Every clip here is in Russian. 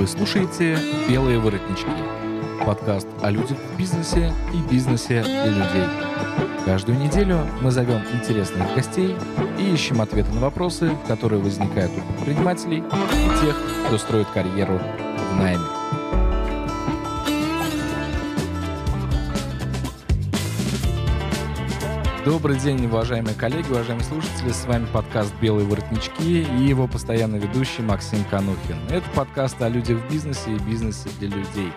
Вы слушаете «Белые воротнички» – подкаст о людях в бизнесе и бизнесе для людей. Каждую неделю мы зовем интересных гостей и ищем ответы на вопросы, которые возникают у предпринимателей и тех, кто строит карьеру в найме. Добрый день, уважаемые коллеги, уважаемые слушатели. С вами подкаст «Белые воротнички» и его постоянный ведущий Максим Канухин. Это подкаст о людях в бизнесе и бизнесе для людей.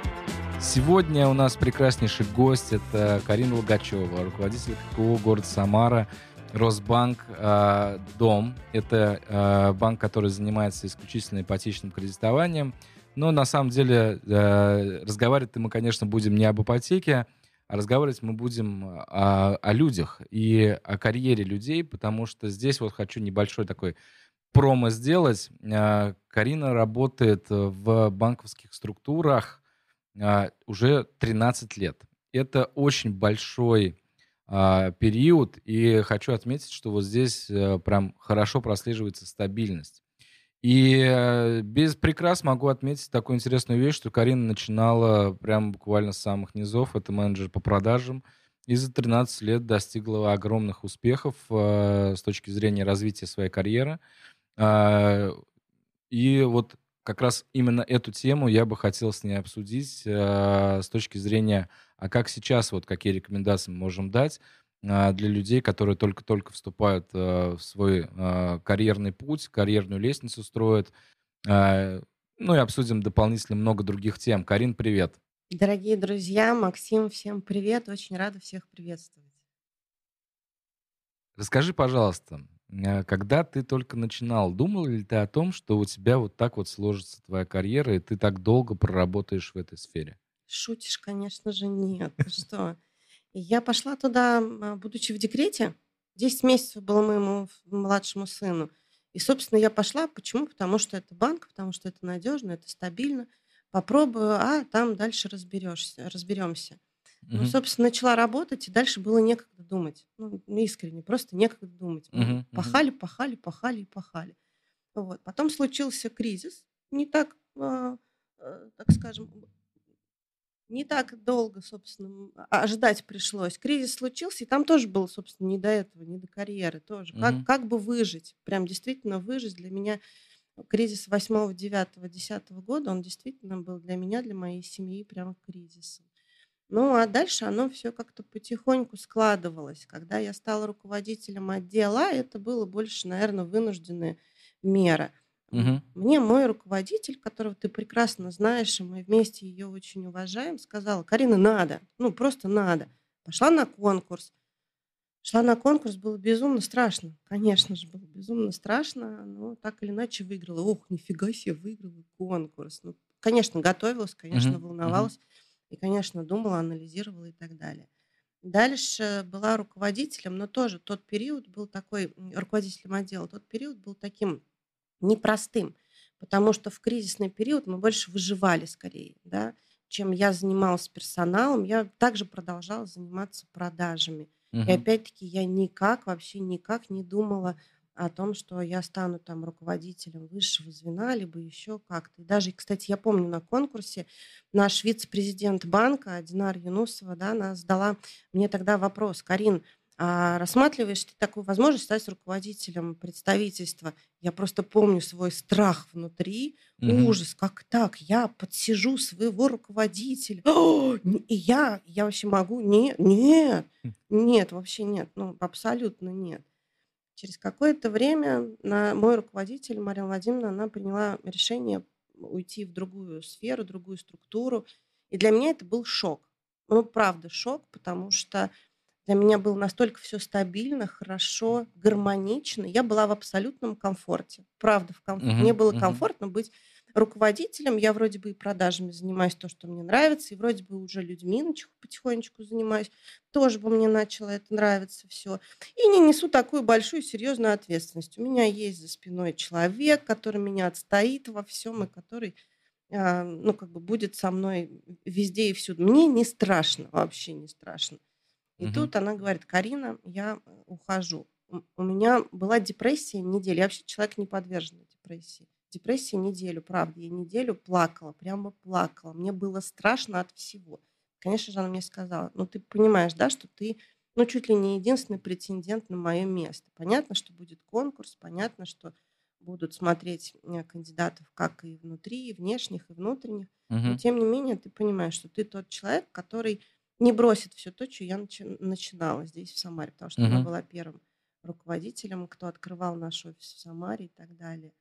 Сегодня у нас прекраснейший гость. Это Карина Логачева, руководитель ККО города Самара, Росбанк э, Дом. Это э, банк, который занимается исключительно ипотечным кредитованием. Но на самом деле э, разговаривать мы, конечно, будем не об ипотеке, а разговаривать мы будем о, о людях и о карьере людей, потому что здесь вот хочу небольшой такой промо сделать. А, Карина работает в банковских структурах а, уже 13 лет. Это очень большой период, и хочу отметить, что вот здесь э, прям хорошо прослеживается стабильность. И э, без прикрас могу отметить такую интересную вещь, что Карина начинала прям буквально с самых низов. Это менеджер по продажам. И за 13 лет достигла огромных успехов э, с точки зрения развития своей карьеры. Э, и вот как раз именно эту тему я бы хотел с ней обсудить э, с точки зрения, а как сейчас, вот какие рекомендации мы можем дать для людей, которые только-только вступают э, в свой э, карьерный путь, карьерную лестницу строят. А, ну и обсудим дополнительно много других тем. Карин, привет. Дорогие друзья, Максим, всем привет. Очень рада всех приветствовать. Расскажи, пожалуйста, а, когда ты только начинал, думал ли ты о том, что у тебя вот так вот сложится твоя карьера, и ты так долго проработаешь в этой сфере? Шутишь, конечно же, нет. Что? Я пошла туда, будучи в декрете. 10 месяцев было моему младшему сыну. И, собственно, я пошла. Почему? Потому что это банк, потому что это надежно, это стабильно. Попробую, а там дальше разберешься, разберемся. Угу. Ну, собственно, начала работать, и дальше было некогда думать. Ну, искренне, просто некогда думать. Угу, пахали, пахали, пахали и пахали. Вот. Потом случился кризис. Не так, э, э, так скажем, не так долго, собственно, ожидать пришлось. Кризис случился, и там тоже было, собственно, не до этого, не до карьеры тоже. Как, угу. как бы выжить, прям действительно выжить для меня кризис 8, 9, 10 года, он действительно был для меня, для моей семьи прям кризисом. Ну, а дальше оно все как-то потихоньку складывалось. Когда я стала руководителем отдела, это было больше, наверное, вынужденная мера – Угу. Мне мой руководитель, которого ты прекрасно знаешь, и мы вместе ее очень уважаем, сказала, Карина, надо, ну просто надо. Пошла на конкурс. Шла на конкурс, было безумно страшно. Конечно же, было безумно страшно, но так или иначе выиграла. Ох, нифига себе, выиграла конкурс. Ну, конечно, готовилась, конечно, угу. волновалась. Угу. И, конечно, думала, анализировала и так далее. Дальше была руководителем, но тоже тот период был такой, руководителем отдела, тот период был таким непростым, потому что в кризисный период мы больше выживали скорее, да, чем я занималась персоналом, я также продолжала заниматься продажами. Угу. И опять-таки я никак, вообще никак не думала о том, что я стану там руководителем высшего звена, либо еще как-то. И даже, кстати, я помню на конкурсе наш вице-президент банка Динар Юнусова, да, она задала мне тогда вопрос, Карин, рассматриваешь ты такую возможность стать руководителем представительства. Я просто помню свой страх внутри, угу. ужас, как так, я подсижу своего руководителя. О, и я, я вообще могу? Нет, нет, хм. нет, вообще нет, ну абсолютно нет. Через какое-то время на, мой руководитель Мария Владимировна, она приняла решение уйти в другую сферу, другую структуру. И для меня это был шок. Ну, правда, шок, потому что для меня было настолько все стабильно, хорошо, гармонично. Я была в абсолютном комфорте. Правда, в комфорте. Uh-huh, мне было uh-huh. комфортно быть руководителем. Я вроде бы и продажами занимаюсь, то, что мне нравится, и вроде бы уже людьми потихонечку занимаюсь. Тоже бы мне начало это нравиться все. И не несу такую большую серьезную ответственность. У меня есть за спиной человек, который меня отстоит во всем и который а, ну, как бы будет со мной везде и всюду. Мне не страшно, вообще не страшно. И угу. тут она говорит, Карина, я ухожу. У меня была депрессия неделю. Я вообще человек не подверженный депрессии. депрессии неделю, правда. Я неделю плакала, прямо плакала. Мне было страшно от всего. Конечно же, она мне сказала, ну ты понимаешь, да, что ты ну, чуть ли не единственный претендент на мое место. Понятно, что будет конкурс, понятно, что будут смотреть э, кандидатов как и внутри, и внешних, и внутренних. Но тем не менее, ты понимаешь, что ты тот человек, который не бросит все то, что я начи- начинала здесь, в Самаре, потому что она была первым руководителем, кто открывал наш офис в Самаре и так далее.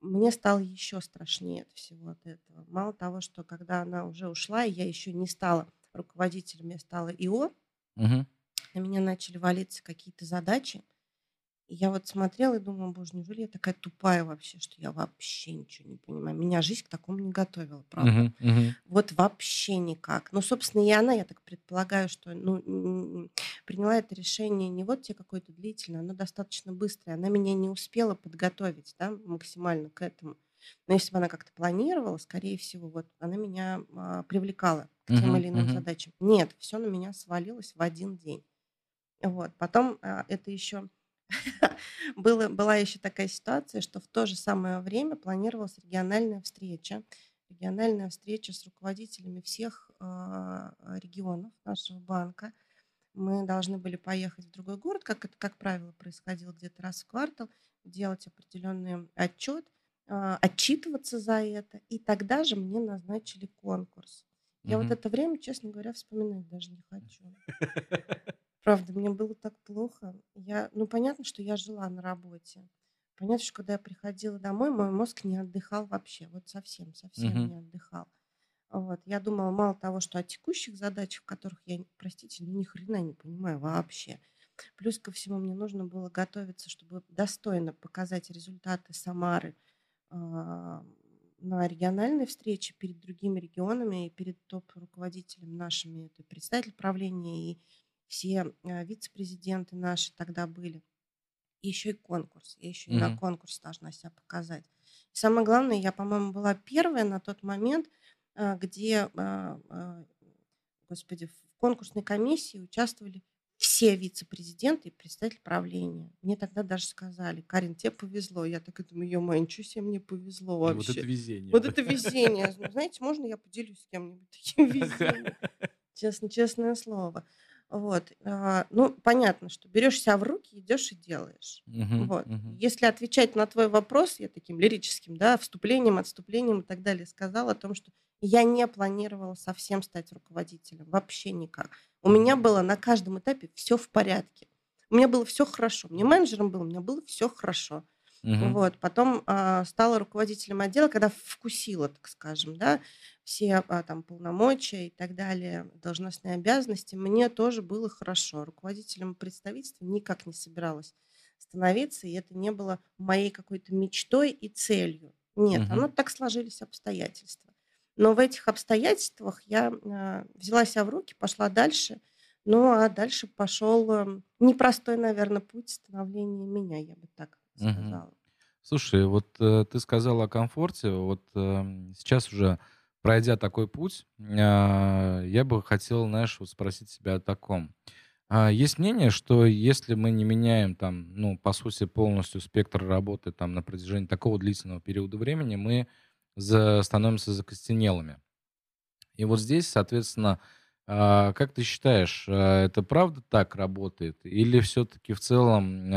Мне стало еще страшнее от всего от этого. Мало того, что когда она уже ушла, и я еще не стала руководителем, я стала ИО, Мгм на меня начали валиться какие-то задачи. Я вот смотрела и думала, боже, неужели я такая тупая вообще, что я вообще ничего не понимаю. Меня жизнь к такому не готовила, правда. Мгм, мгм. Вот вообще никак. Ну, собственно, и она, я так предполагаю, что ну, приняла это решение не вот тебе какое-то длительное, оно достаточно быстрое. Она меня не успела подготовить да, максимально к этому. Но если бы она как-то планировала, скорее всего, вот она меня а, привлекала к тем Мгм, или иным мгм. задачам. Нет, все на меня свалилось в один день. Вот. Потом а, это еще было, была еще такая ситуация, что в то же самое время планировалась региональная встреча. Региональная встреча с руководителями всех а, регионов нашего банка. Мы должны были поехать в другой город, как это, как правило, происходило где-то раз в квартал, делать определенный отчет, а, отчитываться за это. И тогда же мне назначили конкурс. Я вот Мгм. это время, честно говоря, вспоминать даже не хочу. Правда, мне было так плохо. Я, ну, понятно, что я жила на работе. Понятно, что когда я приходила домой, мой мозг не отдыхал вообще. Вот совсем, совсем Мгм. не отдыхал. Вот. Я думала мало того, что о текущих задачах, в которых я, простите, ну ни хрена не понимаю вообще. Плюс ко всему мне нужно было готовиться, чтобы достойно показать результаты Самары а, на региональной встрече перед другими регионами и перед топ-руководителями нашими, это представитель правления и все а, вице-президенты наши тогда были. И еще и конкурс. Я еще и на конкурс должна себя показать. И самое главное, я, по-моему, была первая на тот момент, а, где, а, а, господи, в конкурсной комиссии участвовали все вице-президенты и представитель правления. Мне тогда даже сказали, Карин, тебе повезло. Я так думаю, ё-моё, ничего себе мне повезло Вот это вообще. везение, Вот это везение. Ну, Знаете, можно я поделюсь с кем-нибудь таким везением? Честно, честное слово. Вот. а, Ну, понятно, что берешь себя в руки, идешь и делаешь. Мгм, Вот. мгм. Если отвечать на твой вопрос, я таким лирическим, да, вступлением, отступлением и так далее сказала о том, что я не планировала совсем стать руководителем, вообще никак. У меня было на каждом этапе все в порядке. У меня было все хорошо. Мне менеджером был, у меня было все хорошо. Мгм. Вот. Потом а, стала руководителем отдела, когда вкусила, так скажем, да, все а, там полномочия и так далее, должностные обязанности, мне тоже было хорошо. Руководителем представительства никак не собиралась становиться, и это не было моей какой-то мечтой и целью. Нет, Мгм. оно так сложились обстоятельства. Но в этих обстоятельствах я а, взяла себя в руки, пошла дальше. Ну, а дальше пошел э, непростой, наверное, путь становления меня, я бы так сказала. Слушай, вот э, ты сказала о комфорте. Вот эм, сейчас уже пройдя такой путь, а, я бы хотел, знаешь, вот спросить себя о таком. А, Есть мнение, что если мы не меняем там, ну, по сути, полностью спектр работы там на протяжении такого длительного периода времени, мы за- становимся закостенелыми. И вот здесь, соответственно, а, как ты считаешь, это правда так работает? Или все-таки в целом,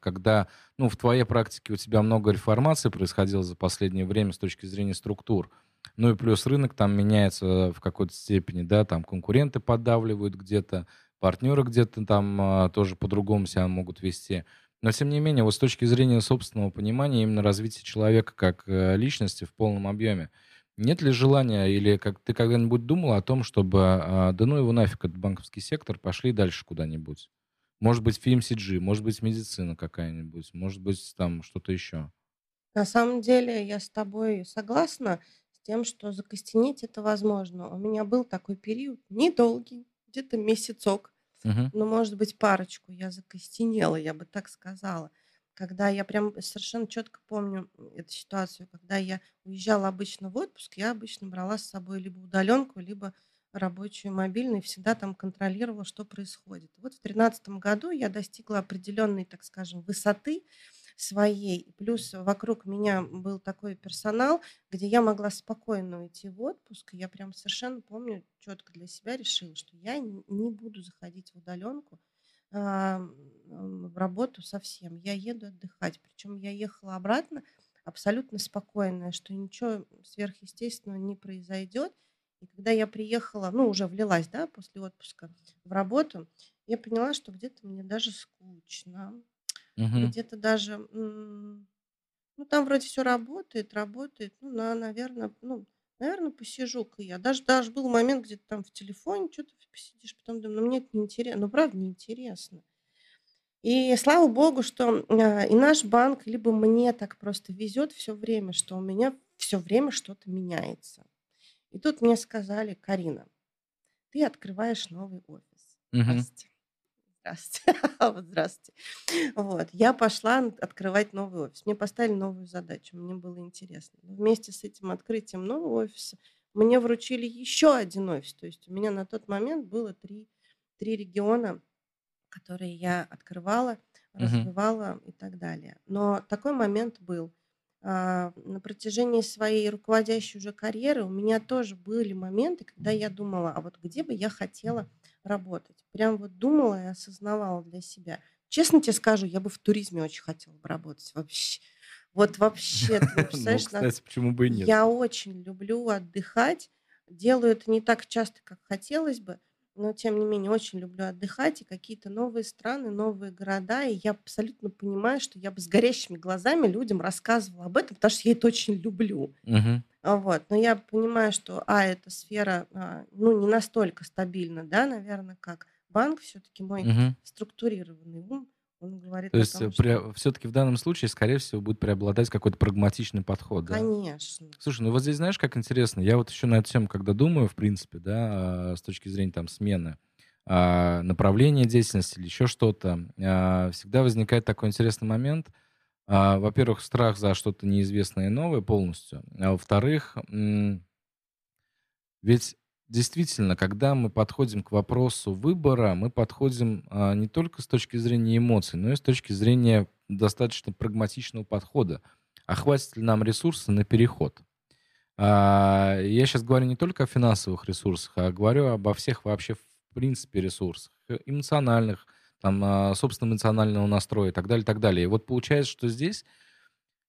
когда, ну, в твоей практике у тебя много реформаций происходило за последнее время с точки зрения структур, ну и плюс рынок там меняется в какой-то степени, да, там конкуренты поддавливают где-то, партнеры где-то там а, тоже по-другому себя могут вести. Но тем не менее, вот с точки зрения собственного понимания именно развития человека как э, личности в полном объеме, нет ли желания или как ты когда-нибудь думал о том, чтобы, а, да ну его нафиг, этот банковский сектор, пошли дальше куда-нибудь? Может быть, в FMCG, может быть, медицина какая-нибудь, может быть, там что-то еще. На самом деле я с тобой согласна тем, что закостенеть это возможно. У меня был такой период, недолгий, где-то месяцок, Мгм. ну, может быть, парочку я закостенела, я бы так сказала. Когда я прям совершенно четко помню эту ситуацию, когда я уезжала обычно в отпуск, я обычно брала с собой либо удаленку, либо рабочую мобильную, и всегда там контролировала, что происходит. Вот в тринадцатом году я достигла определенной, так скажем, высоты своей. Плюс вокруг меня был такой персонал, где я могла спокойно уйти в отпуск. Я прям совершенно помню, четко для себя решила, что я не буду заходить в удаленку а, в работу совсем. Я еду отдыхать. Причем я ехала обратно абсолютно спокойная, что ничего сверхъестественного не произойдет. И когда я приехала, ну, уже влилась, да, после отпуска в работу, я поняла, что где-то мне даже скучно, Мгм. где-то даже, ну, там вроде все работает, работает, ну, на, наверное, ну, наверное, посижу-ка я. Даже, даже был момент, где-то там в телефоне что-то посидишь, потом думаю, ну, мне это неинтересно, ну, правда, неинтересно. И слава богу, что а, и наш банк, либо мне так просто везет все время, что у меня все время что-то меняется. И тут мне сказали, Карина, ты открываешь новый офис. Здравствуйте. Здравствуйте. Вот здравствуйте. Вот. Я пошла открывать новый офис. Мне поставили новую задачу. Мне было интересно. Но Вместе с этим открытием нового офиса мне вручили еще один офис. То есть у меня на тот момент было три, три региона, которые я открывала, развивала и так далее. Но такой момент был – а, на протяжении своей руководящей уже карьеры у меня тоже были моменты, когда я думала, а вот где бы я хотела работать. Прям вот думала и осознавала для себя. Честно тебе скажу, я бы в туризме очень хотела бы работать вообще. Вот вообще, ты Ну, представляешь, на- кстати, почему бы и нет? я очень люблю отдыхать. Делаю это не так часто, как хотелось бы, но тем не менее очень люблю отдыхать и какие-то новые страны, новые города. И я абсолютно понимаю, что я бы с горящими глазами людям рассказывала об этом, потому что я это очень люблю. А Вот. Но я понимаю, что, а, эта сфера, а, ну, не настолько стабильна, да, наверное, как банк. Все-таки мой Мгм. структурированный ум, он говорит То о есть том, что, все-таки в данном случае, скорее всего, будет преобладать какой-то прагматичный подход, да? конечно, Слушай, ну вот здесь знаешь, как интересно, я вот еще на эту тему, когда думаю, в принципе, да, а, с точки зрения там смены а, направления деятельности или еще что-то, а, всегда возникает такой интересный момент. Во-первых, страх за что-то неизвестное и новое полностью, а во-вторых, ведь действительно, когда мы подходим к вопросу выбора, мы подходим а, не только с точки зрения эмоций, но и с точки зрения достаточно прагматичного подхода. А хватит ли нам ресурса на переход? А, Я сейчас говорю не только о финансовых ресурсах, а говорю обо всех вообще в принципе ресурсах, э, эмоциональных, там, а, собственно, эмоционального настроя и так далее, и так далее. И вот получается, что здесь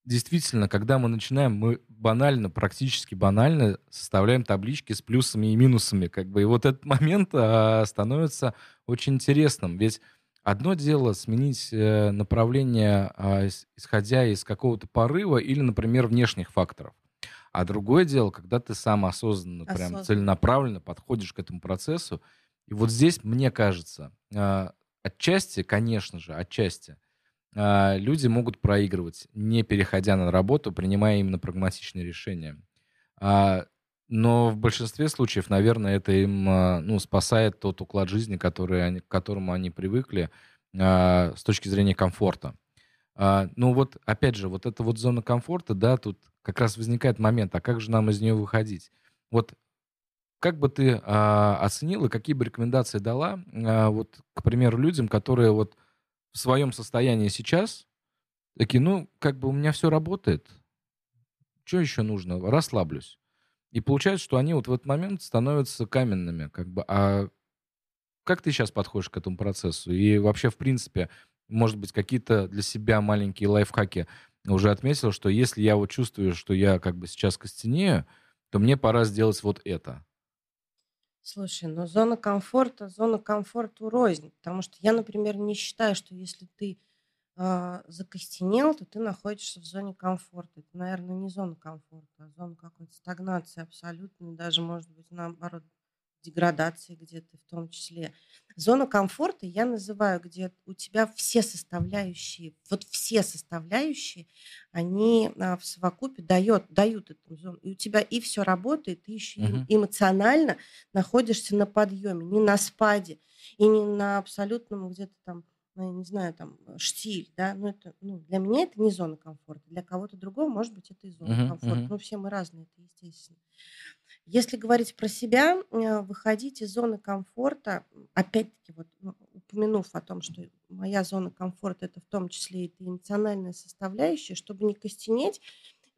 действительно, когда мы начинаем, мы банально, практически банально составляем таблички с плюсами и минусами, как бы, и вот этот момент а, становится очень интересным, ведь одно дело сменить э, направление, а, ис- исходя из какого-то порыва или, например, внешних факторов, а другое дело, когда ты сам осознанно, прям осознанно. целенаправленно подходишь к этому процессу, и вот здесь, мне кажется, а, отчасти, конечно же, отчасти, люди могут проигрывать, не переходя на работу, принимая именно прагматичные решения. А, Но в большинстве случаев, наверное, это им а, ну, спасает тот уклад жизни, который они, к которому они привыкли а, с точки зрения комфорта. А, Ну вот, опять же, вот эта вот зона комфорта, да, тут как раз возникает момент, а как же нам из нее выходить? Вот как бы ты а, оценила, какие бы рекомендации дала, а, вот, к примеру, людям, которые вот в своем состоянии сейчас такие, ну, как бы у меня все работает, что еще нужно? Расслаблюсь. И получается, что они вот в этот момент становятся каменными, как бы. А как ты сейчас подходишь к этому процессу? И вообще, в принципе, может быть, какие-то для себя маленькие лайфхаки уже отметил, что если я вот чувствую, что я как бы сейчас костенею, то мне пора сделать вот это. Слушай, ну зона комфорта, зона комфорта рознь, потому что я, например, не считаю, что если ты а, закостенел, то ты находишься в зоне комфорта. Это, наверное, не зона комфорта, а зона какой-то стагнации абсолютно, даже, может быть, наоборот, деградации где-то в том числе. Зона комфорта я называю, где у тебя все составляющие, вот все составляющие, они а, в совокупе дает, дают эту зону. И у тебя и все работает, ты еще Мгм. эмоционально находишься на подъеме, не на спаде и не на абсолютном где-то там, ну, я не знаю, там э, штиль, да, ну это, ну, для меня это не зона комфорта, для кого-то другого, может быть, это и зона Мгм, комфорта, мгм. ну, все мы разные, это естественно. Если говорить про себя, э, выходить из зоны комфорта, опять-таки, вот ну, упомянув о том, что моя зона комфорта это в том числе и эмоциональная составляющая, чтобы не костенеть,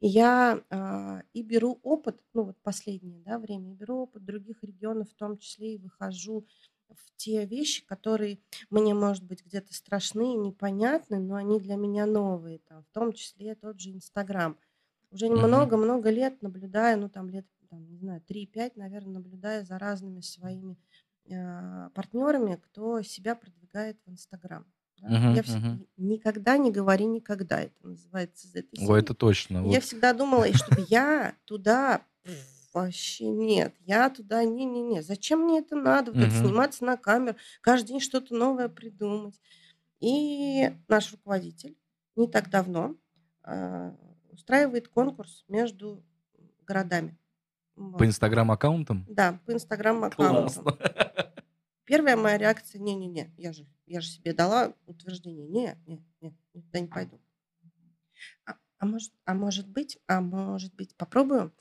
я э, и беру опыт, ну вот последнее да, время, беру опыт других регионов, в том числе и выхожу в те вещи, которые мне, может быть, где-то страшны и непонятны, но они для меня новые, там, в том числе тот же Инстаграм. Уже много-много лет наблюдаю, ну там лет, там, не знаю, 3-5, наверное, наблюдаю за разными своими э, партнерами, кто себя продвигает в Инстаграм. Да? Мгм, Я вс- мгм. никогда не говори никогда, это называется из этой О, серии. это точно. Я Вот. всегда думала, и чтобы я туда вообще нет, я туда не-не-не. Зачем мне это надо? Вот это Мгм. сниматься на камеру, каждый день что-то новое придумать. И наш руководитель не так давно а, устраивает конкурс между городами. По инстаграм-аккаунтам? Да, по инстаграм-аккаунтам. Первая моя реакция, не-не-не, я же, я же себе дала утверждение, не, не, не, туда не пойду. А, а может, а может быть, а может быть, попробую?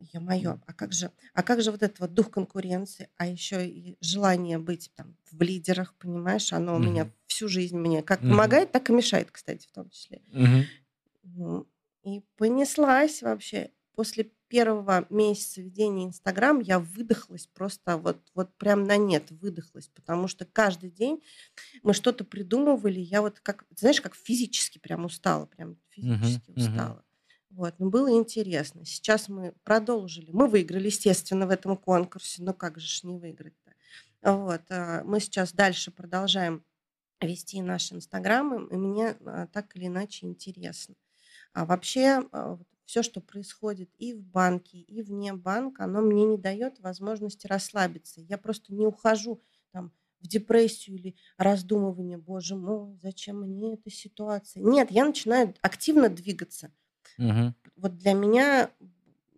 Ё-моё, а как же, а как же вот этот вот дух конкуренции, а еще и желание быть там в лидерах, понимаешь, оно у меня всю жизнь мне как Мгм. помогает, так и мешает, кстати, в том числе. Мгм. Ну, и понеслась вообще. После первого месяца ведения Инстаграм я выдохлась просто вот, вот прям на нет выдохлась, потому что каждый день мы что-то придумывали, я вот как, знаешь, как физически прям устала, прям физически мгм. устала. Вот, но было интересно. Сейчас мы продолжили. Мы выиграли, естественно, в этом конкурсе. Ну как же ж не выиграть-то? Вот, а, мы сейчас дальше продолжаем вести наши инстаграмы, и мне а, так или иначе интересно. А вообще все, что происходит и в банке, и вне банка, оно мне не дает возможности расслабиться. Я просто не ухожу там в депрессию или раздумывание, боже мой, зачем мне эта ситуация. Нет, я начинаю активно двигаться. Мгм. Вот для меня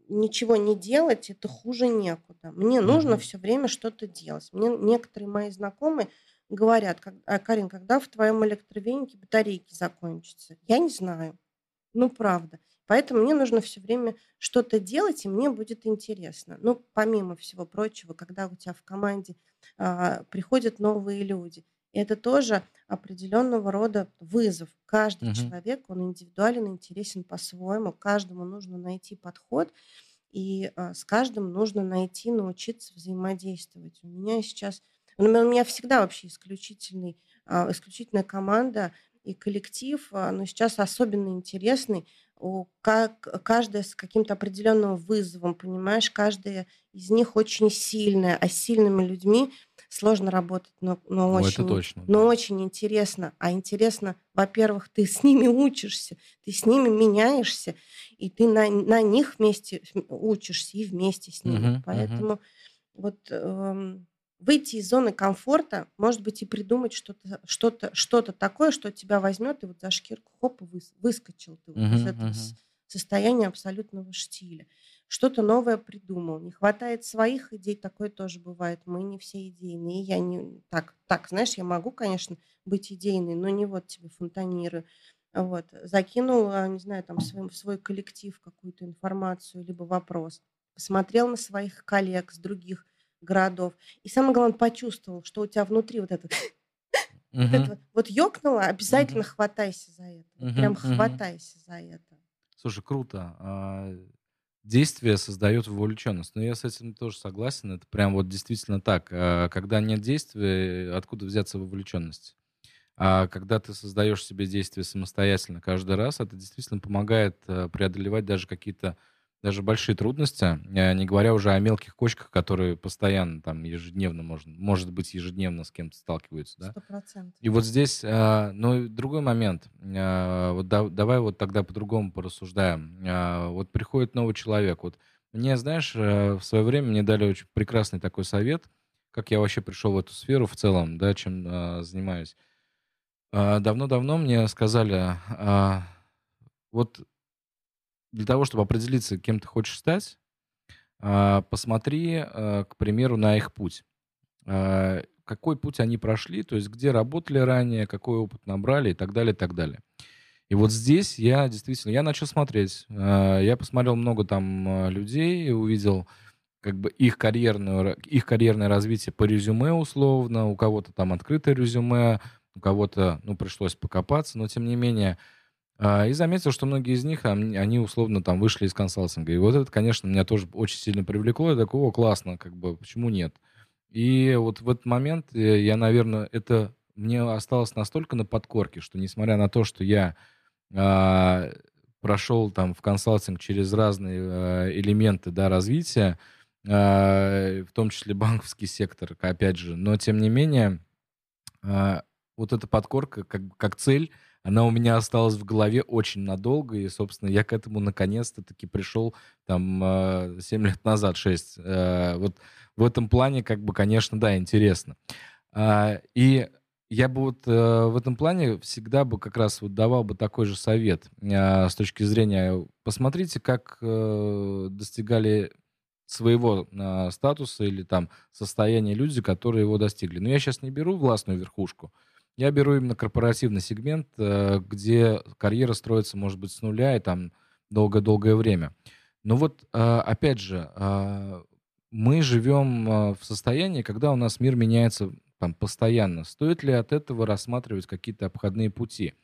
ничего не делать это хуже некуда. Мне нужно все время что-то делать. Мне некоторые мои знакомые говорят, «А, Карин, когда в твоем электровенике батарейки закончатся? Я не знаю. Ну, правда. Поэтому мне нужно все время что-то делать, и мне будет интересно. Ну, помимо всего прочего, когда у тебя в команде а, приходят новые люди, это тоже определенного рода вызов. Каждый Мгм. человек, он индивидуален, интересен по-своему. Каждому нужно найти подход, и а, с каждым нужно найти, научиться взаимодействовать. У меня сейчас, у меня всегда вообще исключительный, а, исключительная команда и коллектив, а, но сейчас особенно интересный. У как каждая с каким-то определенным вызовом, понимаешь, каждая из них очень сильная, а с сильными людьми сложно работать, но, но это очень, точно, но да. очень интересно. А интересно, во-первых, ты с ними учишься, ты с ними меняешься, и ты на, на них вместе учишься и вместе с ними. Мгм. Поэтому вот эм, выйти из зоны комфорта, может быть, и придумать что-то что что такое, что тебя возьмет, и вот за шкирку хоп, и выс- выскочил ты вот из Мгм, этого с- состояния абсолютного штиля. Что-то новое придумал. Не хватает своих идей, такое тоже бывает. Мы не все идейные. Я не так, так, знаешь, я могу, конечно, быть идейной, но не вот тебе фонтанирую. Вот. Закинул, а, не знаю, там своим, в свой коллектив какую-то информацию, либо вопрос. Посмотрел на своих коллег с других городов. И самое главное, почувствовал, что у тебя внутри вот это, вот, это ёкнуло, обязательно хватайся за это. Прям хватайся за это. Слушай, круто. А, Действие создает вовлеченность. Но я с этим тоже согласен. Это прям вот действительно так. А, Когда нет действия, откуда взяться вовлеченность? А когда ты создаешь себе действия самостоятельно каждый раз, это действительно помогает э, преодолевать даже какие-то даже большие трудности, э, не говоря уже о мелких кочках, которые постоянно, там, ежедневно, можно, может быть, ежедневно с кем-то сталкиваются, да? Сто процентов. И вот здесь, а, ну, другой момент. А, Вот да- давай вот тогда по-другому порассуждаем. Вот приходит новый человек. Вот мне, знаешь, э, в свое время мне дали очень прекрасный такой совет, как я вообще пришел в эту сферу в целом, да, чем занимаюсь. Давно-давно мне сказали, вот для того, чтобы определиться, кем ты хочешь стать, а, посмотри, а, к примеру, на их путь. А, Какой путь они прошли, то есть где работали ранее, какой опыт набрали и так далее, и так далее. И вот здесь я действительно, я начал смотреть. Я посмотрел много там людей, увидел как бы их, карьерную, их карьерное развитие по резюме условно, у кого-то там открытое резюме, у кого-то, ну, пришлось покопаться, но тем не менее, и заметил, что многие из них, они условно там вышли из консалтинга. И вот это, конечно, меня тоже очень сильно привлекло. Я такой, о, классно, как бы, почему нет? И вот в этот момент э, я, наверное, это мне осталось настолько на подкорке, что несмотря на то, что я а, прошел там в консалтинг через разные а, элементы да, развития, а, в том числе банковский сектор, опять же, но тем не менее, а, вот эта подкорка как, как цель, она у меня осталась в голове очень надолго, и, собственно, я к этому наконец-то таки пришел там 7 а, лет назад, 6. А, вот в этом плане, как бы, конечно, да, интересно. А, и я бы вот э, в этом плане всегда бы как раз вот давал бы такой же совет с точки зрения, посмотрите, как э, достигали своего статуса или там состояния люди, которые его достигли. Но я сейчас не беру властную верхушку, я беру именно корпоративный сегмент, э, где карьера строится, может быть, с нуля и там долгое-долгое время. Но вот, э, опять же, э, мы живем в состоянии, когда у нас мир меняется там постоянно. Стоит ли от этого рассматривать какие-то обходные пути?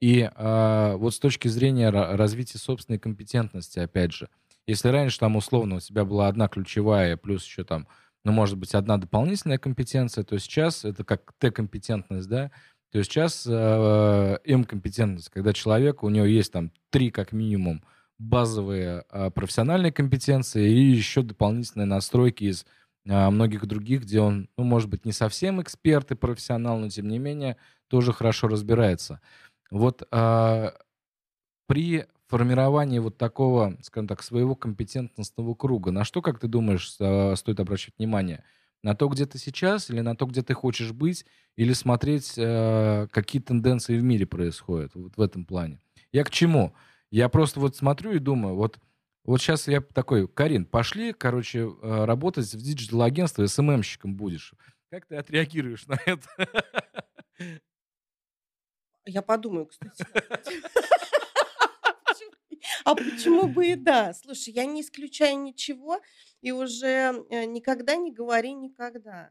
И вот с точки зрения развития собственной компетентности, опять же, если раньше там условно у тебя была одна ключевая, плюс еще там ну, может быть, одна дополнительная компетенция, то сейчас это как Т-компетентность, да, то есть сейчас э, М-компетентность, когда человек, у него есть там три как минимум базовые э, профессиональные компетенции и еще дополнительные настройки из э, многих других, где он, ну, может быть, не совсем эксперт и профессионал, но тем не менее тоже хорошо разбирается. Вот э, при формирование вот такого, скажем так, своего компетентностного круга, на что, как ты думаешь, стоит обращать внимание? На то, где ты сейчас, или на то, где ты хочешь быть, или смотреть, э, какие тенденции в мире происходят вот в этом плане? Я к чему? Я просто вот смотрю и думаю, вот, вот сейчас я такой, Карин, пошли, короче, э, работать в digital -агентство, SMM щиком будешь. Как ты отреагируешь на это? Я подумаю, кстати. А почему бы и да? Слушай, я не исключаю ничего, и уже э, никогда не говори никогда.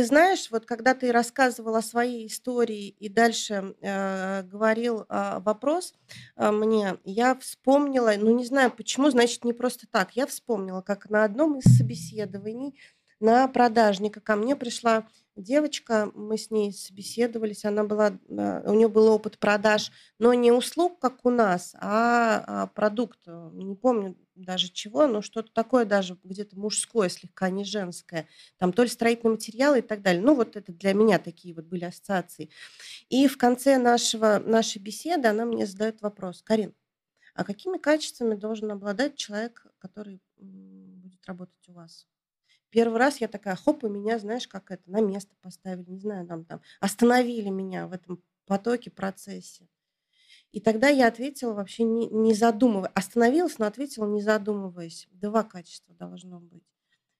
Ты знаешь, вот когда ты рассказывал о своей истории и дальше э, говорил э, вопрос э, мне, я вспомнила, ну не знаю почему, значит не просто так, я вспомнила, как на одном из собеседований на продажника ко мне пришла девочка, мы с ней собеседовались, она была, у нее был опыт продаж, но не услуг, как у нас, а, а продукт, не помню даже чего, но что-то такое даже где-то мужское, слегка не женское, там то ли строительные материалы и так далее. Ну вот это для меня такие вот были ассоциации. И в конце нашего, нашей беседы она мне задает вопрос, Карин, а какими качествами должен обладать человек, который будет работать у вас? Первый раз я такая, хоп, и меня, знаешь, как это, на место поставили, не знаю, там, там, остановили меня в этом потоке, процессе. И тогда я ответила вообще не, не задумываясь. Остановилась, но ответила не задумываясь. Два качества должно быть.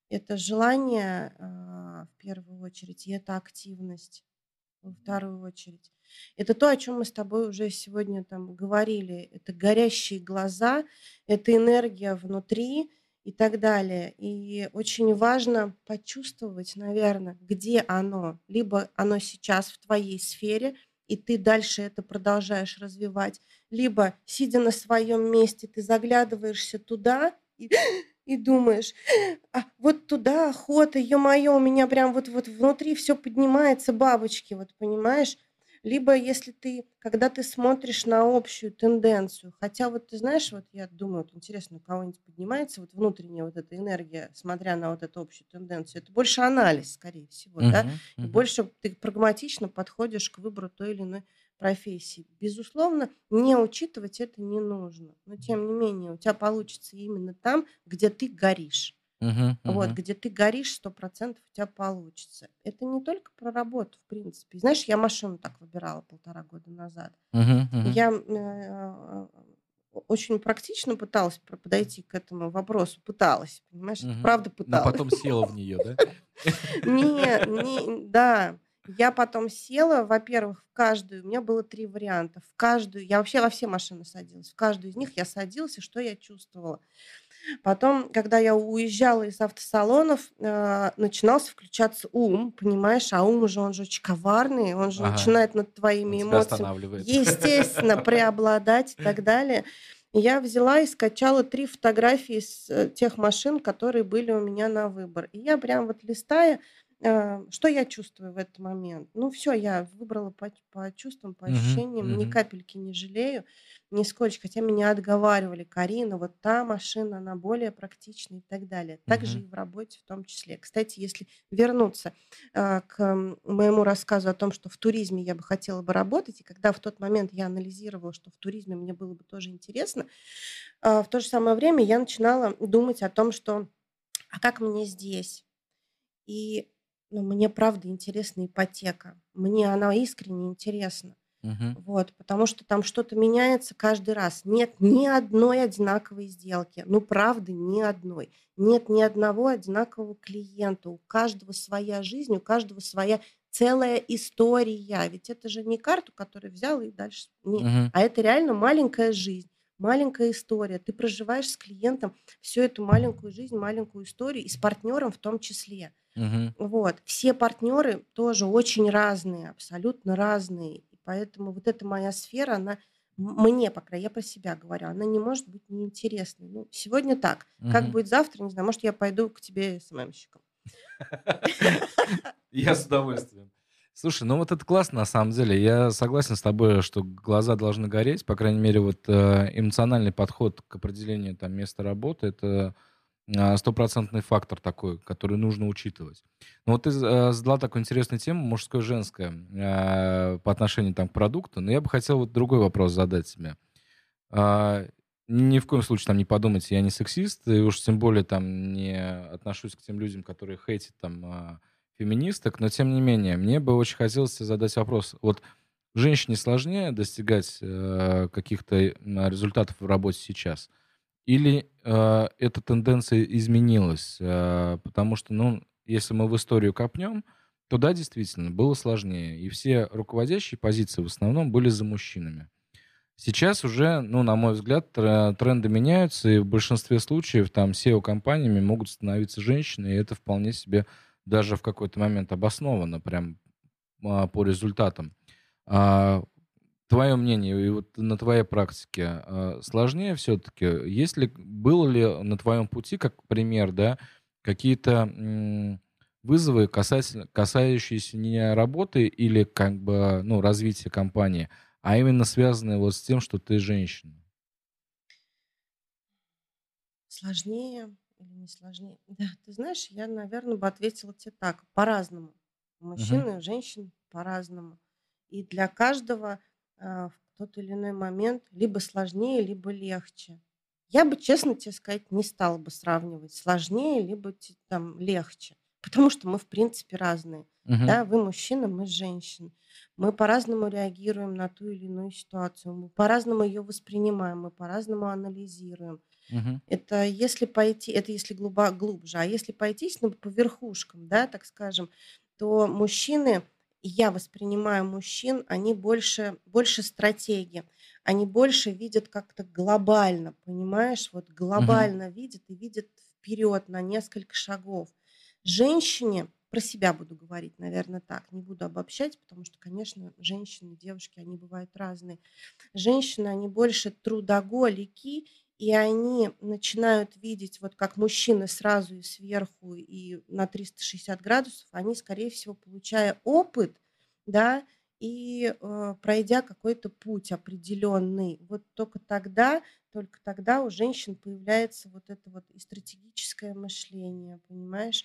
Это желание э, в первую очередь, и это активность во вторую очередь. Это то, о чем мы с тобой уже сегодня там говорили. Это горящие глаза, это энергия внутри, и так далее. И очень важно почувствовать, наверное, где оно. Либо оно сейчас в твоей сфере, и ты дальше это продолжаешь развивать, либо, сидя на своем месте, ты заглядываешься туда и, и думаешь, а, вот туда охота, ё-моё, у меня прям вот, вот внутри все поднимается, бабочки, вот понимаешь? Либо если ты, когда ты смотришь на общую тенденцию, хотя вот ты знаешь, вот я думаю, вот интересно, у кого-нибудь поднимается вот внутренняя вот эта энергия, смотря на вот эту общую тенденцию, это больше анализ, скорее всего, да, и больше ты прагматично подходишь к выбору той или иной профессии. Безусловно, не учитывать это не нужно, но тем не менее у тебя получится именно там, где ты горишь. Мгм, Вот, где ты горишь, сто процентов у тебя получится. Это не только про работу, в принципе. Знаешь, я машину так выбирала полтора года назад. Мгм, мгм. Я э, очень практично пыталась подойти к этому вопросу. Пыталась, понимаешь? Это правда Но потом села в нее, да? Не, не, да. Я потом села, во-первых, в каждую, у меня было три варианта. В каждую, я вообще во все машины садилась. В каждую из них я садилась, и что я чувствовала? Потом, когда я уезжала из автосалонов, э, начинался включаться ум, понимаешь, а ум уже, он же очень коварный, он же Ага. начинает над Он твоими тебя эмоциями, естественно, преобладать и так далее. Я взяла и скачала три фотографии с э, тех машин, которые были у меня на выбор. И я прям вот листая, что я чувствую в этот момент. Ну все, я выбрала по, по чувствам, по ощущениям, ни мгм. капельки не жалею, нисколько. Хотя меня отговаривали, Карина, вот та машина, она более практичная и так далее. Также Мгм. и в работе в том числе. Кстати, если вернуться а, к моему рассказу о том, что в туризме я бы хотела бы работать, и когда в тот момент я анализировала, что в туризме мне было бы тоже интересно, а, в то же самое время я начинала думать о том, что а как мне здесь? И ну, мне правда интересна ипотека. Мне она искренне интересна. Мгм. Вот, потому что там что-то меняется каждый раз. Нет ни одной одинаковой сделки. Ну, правда, ни одной. Нет ни одного одинакового клиента. У каждого своя жизнь, у каждого своя целая история. Ведь это же не карту, которую взял и дальше. Нет. Мгм. А это реально маленькая жизнь, маленькая история. Ты проживаешь с клиентом всю эту маленькую жизнь, маленькую историю, и с партнером в том числе. Мгм. Вот. Все партнеры тоже очень разные, абсолютно разные. И поэтому вот эта моя сфера, она мне, по крайней мере, я про себя говорю, она не может быть неинтересной. Ну, сегодня так. Как Мгм. будет завтра, не знаю, может, я пойду к тебе СММщиком. Я с удовольствием. Слушай, ну вот это классно на самом деле. Я согласен с тобой, что глаза должны гореть. По крайней мере, вот э, эмоциональный подход к определению там места работы это стопроцентный фактор такой, который нужно учитывать. Ну вот ты э, задала такую интересную тему, мужское-женское, э, по отношению там к продукту, но я бы хотел вот другой вопрос задать тебе. А, Ни в коем случае там не подумайте, я не сексист, и уж тем более там не отношусь к тем людям, которые хейтят там а, феминисток, но тем не менее, мне бы очень хотелось задать вопрос. Вот женщине сложнее достигать каких-то результатов в работе сейчас? Или э, эта тенденция изменилась? Э, потому что, ну, если мы в историю копнем, то да, действительно, было сложнее. И все руководящие позиции в основном были за мужчинами. Сейчас уже, ну, на мой взгляд, тр- тренды меняются, и в большинстве случаев там SEO-компаниями могут становиться женщины, и это вполне себе даже в какой-то момент обосновано прям а, по результатам. А, твое мнение, и вот на твоей практике а, сложнее все-таки? Есть ли, было ли на твоем пути, как пример, да, какие-то вызовы, касательно, касающиеся не работы или как бы, ну, развития компании, а именно связанные вот с тем, что ты женщина? Сложнее или не сложнее? Да, ты знаешь, я, наверное, бы ответила тебе так, по-разному. Мужчин Мгм. и женщин по-разному. И для каждого в тот или иной момент либо сложнее, либо легче. Я бы, честно тебе сказать, не стала бы сравнивать сложнее, либо там легче. Потому что мы, в принципе, разные. Мгм. Да, вы мужчина, мы женщины. Мы по-разному реагируем на ту или иную ситуацию. Мы по-разному ее воспринимаем, мы по-разному анализируем. Мгм. Это если пойти, это если глубо, глубже, а если пойтись ну, по верхушкам, да, так скажем, то мужчины, я воспринимаю мужчин, они больше, больше стратеги, они больше видят как-то глобально, понимаешь, вот глобально видят и видят вперед на несколько шагов. Женщине, про себя буду говорить, наверное, так, не буду обобщать, потому что, конечно, женщины, девушки, они бывают разные. Женщины, они больше трудоголики, и они начинают видеть, вот как мужчины сразу и сверху, и на 360 градусов, они, скорее всего, получая опыт, да, и э, пройдя какой-то путь определенный, вот только тогда, только тогда у женщин появляется вот это вот и стратегическое мышление, понимаешь,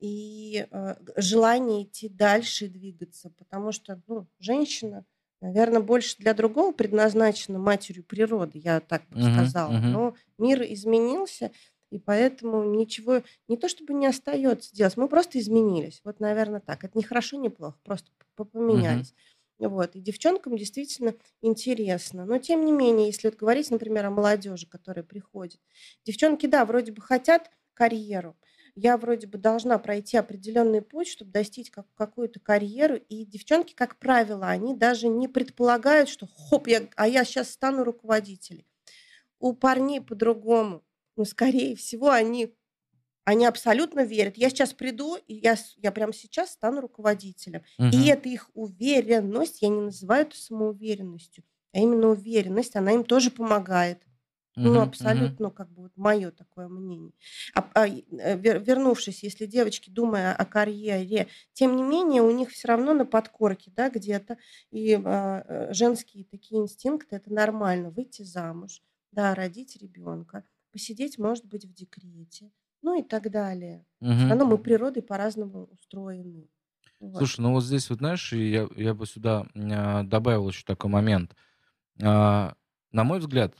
и э, желание идти дальше и двигаться, потому что, ну, женщина, наверное, больше для другого предназначена матерью природы, я так бы сказала. Но мир изменился, и поэтому ничего, не то чтобы не остается делать, мы просто изменились. Вот, наверное, так. Это не хорошо, не плохо, просто поменялись. Вот. И девчонкам действительно интересно. Но, тем не менее, если вот говорить, например, о молодежи, которая приходит, девчонки, да, вроде бы хотят карьеру, я вроде бы должна пройти определенный путь, чтобы достичь как, какую-то карьеру. И девчонки, как правило, они даже не предполагают, что хоп, я, а я сейчас стану руководителем. У парней по-другому. ну, скорее всего, они они абсолютно верят. Я сейчас приду, и я, я прямо сейчас стану руководителем. Угу. И эта их уверенность, я не называю это самоуверенностью, а именно уверенность, она им тоже помогает. Угу, ну, абсолютно, угу. как бы вот мое такое мнение. А, а, вернувшись, если девочки, думая о карьере, тем не менее, у них все равно на подкорке, да, где-то, и а, э, женские такие инстинкты, это нормально, выйти замуж, да, родить ребенка, посидеть, может быть, в декрете, ну и так далее. Угу. Все равно мы природой по-разному устроены. Вот. Слушай, ну вот здесь вот, знаешь, я, я бы сюда а, добавил еще такой момент. А, на мой взгляд,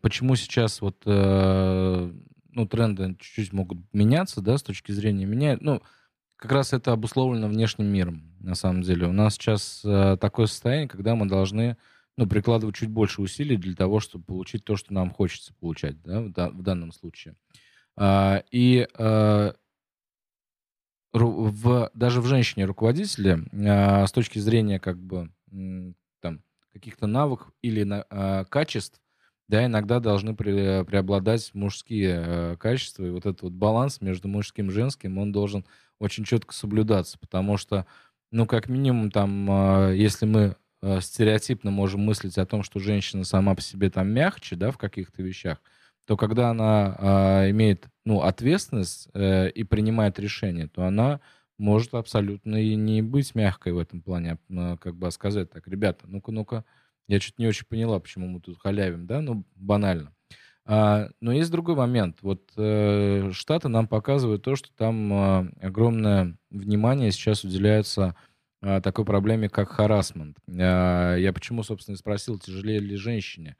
почему сейчас вот э, ну, тренды чуть-чуть могут меняться, да, с точки зрения меня, ну, как раз это обусловлено внешним миром, на самом деле. У нас сейчас э, такое состояние, когда мы должны ну, прикладывать чуть больше усилий для того, чтобы получить то, что нам хочется получать, да, в, в данном случае. А, и а, в, даже в женщине руководителе а, с точки зрения как бы там каких-то навыков или на, а, качеств, да, иногда должны при, преобладать мужские а, качества, и вот этот вот баланс между мужским и женским, он должен очень четко соблюдаться, потому что, ну, как минимум, там, а, если мы а, стереотипно можем мыслить о том, что женщина сама по себе там мягче, да, в каких-то вещах, то когда она а, имеет ну, ответственность э, и принимает решение, то она может абсолютно и не быть мягкой в этом плане, а, как бы сказать так, ребята, ну-ка, ну-ка, я что-то не очень поняла, почему мы тут халявим, да, ну, банально. А, но есть другой момент. Вот э, Штаты нам показывают то, что там э, огромное внимание сейчас уделяется э, такой проблеме, как харасмент. Э, я почему, собственно, спросил, тяжелее ли женщине.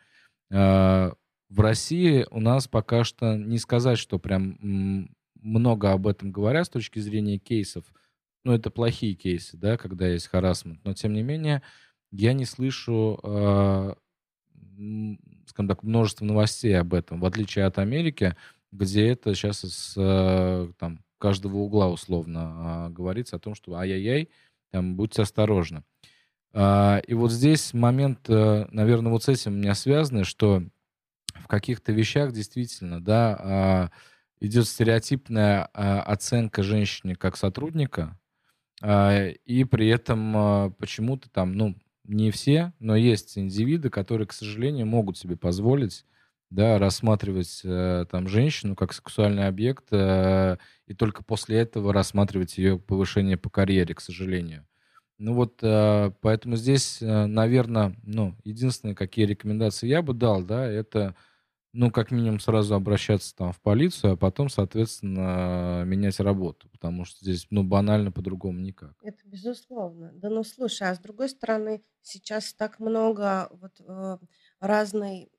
Э, в России у нас пока что не сказать, что прям много об этом говорят с точки зрения кейсов. Ну, это плохие кейсы, да, когда есть харасмент. Но, тем не менее, я не слышу, э, скажем так, множество новостей об этом, в отличие от Америки, где это сейчас из э, там, каждого угла условно э, говорится о том, что ай-яй-яй, там, будьте осторожны. Э, и вот здесь момент, э, наверное, вот с этим у меня связанный, что в каких-то вещах действительно, да, а, идет стереотипная а, оценка женщине как сотрудника, и при этом почему-то там, ну, не все, но есть индивиды, которые, к сожалению, могут себе позволить да, рассматривать э, там женщину как сексуальный объект э, и только после этого рассматривать ее повышение по карьере, к сожалению. Ну вот, э, поэтому здесь, э, наверное, ну, единственные, какие рекомендации я бы дал, да, это ну, как минимум, сразу обращаться там в полицию, а потом, соответственно, менять работу, потому что здесь, ну, банально по-другому никак. Это безусловно. Да, ну, слушай, а с другой стороны, сейчас так много вот э, разной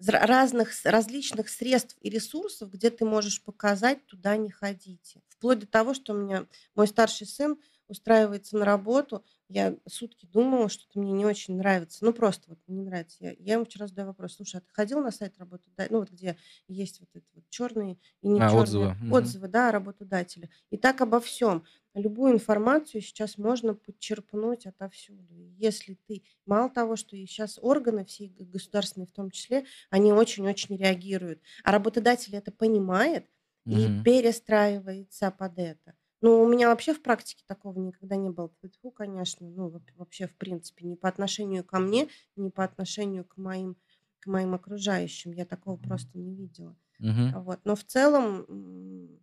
разных различных средств и ресурсов, где ты можешь показать, туда не ходите. Вплоть до того, что у меня мой старший сын устраивается на работу, я сутки думала, что-то мне не очень нравится. Ну, просто вот не нравится. Я, я ему вчера задаю вопрос. Слушай, а ты ходил на сайт работодателя? Ну, вот где есть вот эти вот черные и не а, черные отзывы. отзывы, угу. да, работодателя. И так обо всем. Любую информацию сейчас можно подчерпнуть отовсюду. Если ты... Мало того, что и сейчас органы, все государственные в том числе, они очень-очень реагируют. А работодатель это понимает угу. и перестраивается под это. Ну, у меня вообще в практике такого никогда не было. Тьфу, конечно, ну, вообще, в принципе, ни по отношению ко мне, ни по отношению к моим, к моим окружающим. Я такого просто не видела. Угу. Вот. Но в целом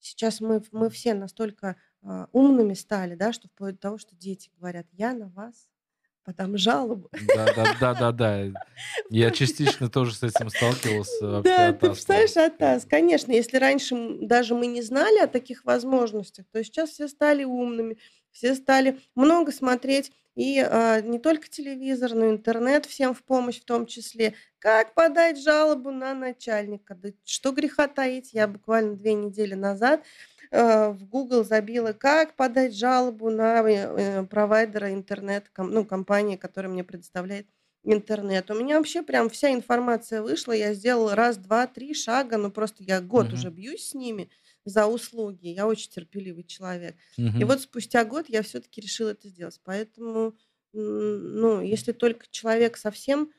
сейчас мы, мы все настолько а, умными стали, да, что вплоть до того, что дети говорят, я на вас подам жалобу. Да, да, да, да, да. Я частично тоже с этим сталкивался. Да, ты представляешь, Атас, конечно, если раньше даже мы не знали о таких возможностях, то сейчас все стали умными, все стали много смотреть, и а, не только телевизор, но и интернет всем в помощь в том числе. Как подать жалобу на начальника? Да что греха таить, я буквально две недели назад Э, в Google забила, как подать жалобу на э, провайдера интернет, ну, компании, которая мне предоставляет интернет. У меня вообще прям вся информация вышла, я сделала раз, два, три шага, ну просто я год uh-huh. уже бьюсь с ними за услуги, я очень терпеливый человек. Uh-huh. И вот спустя год я все-таки решила это сделать. Поэтому, ну, если только человек совсем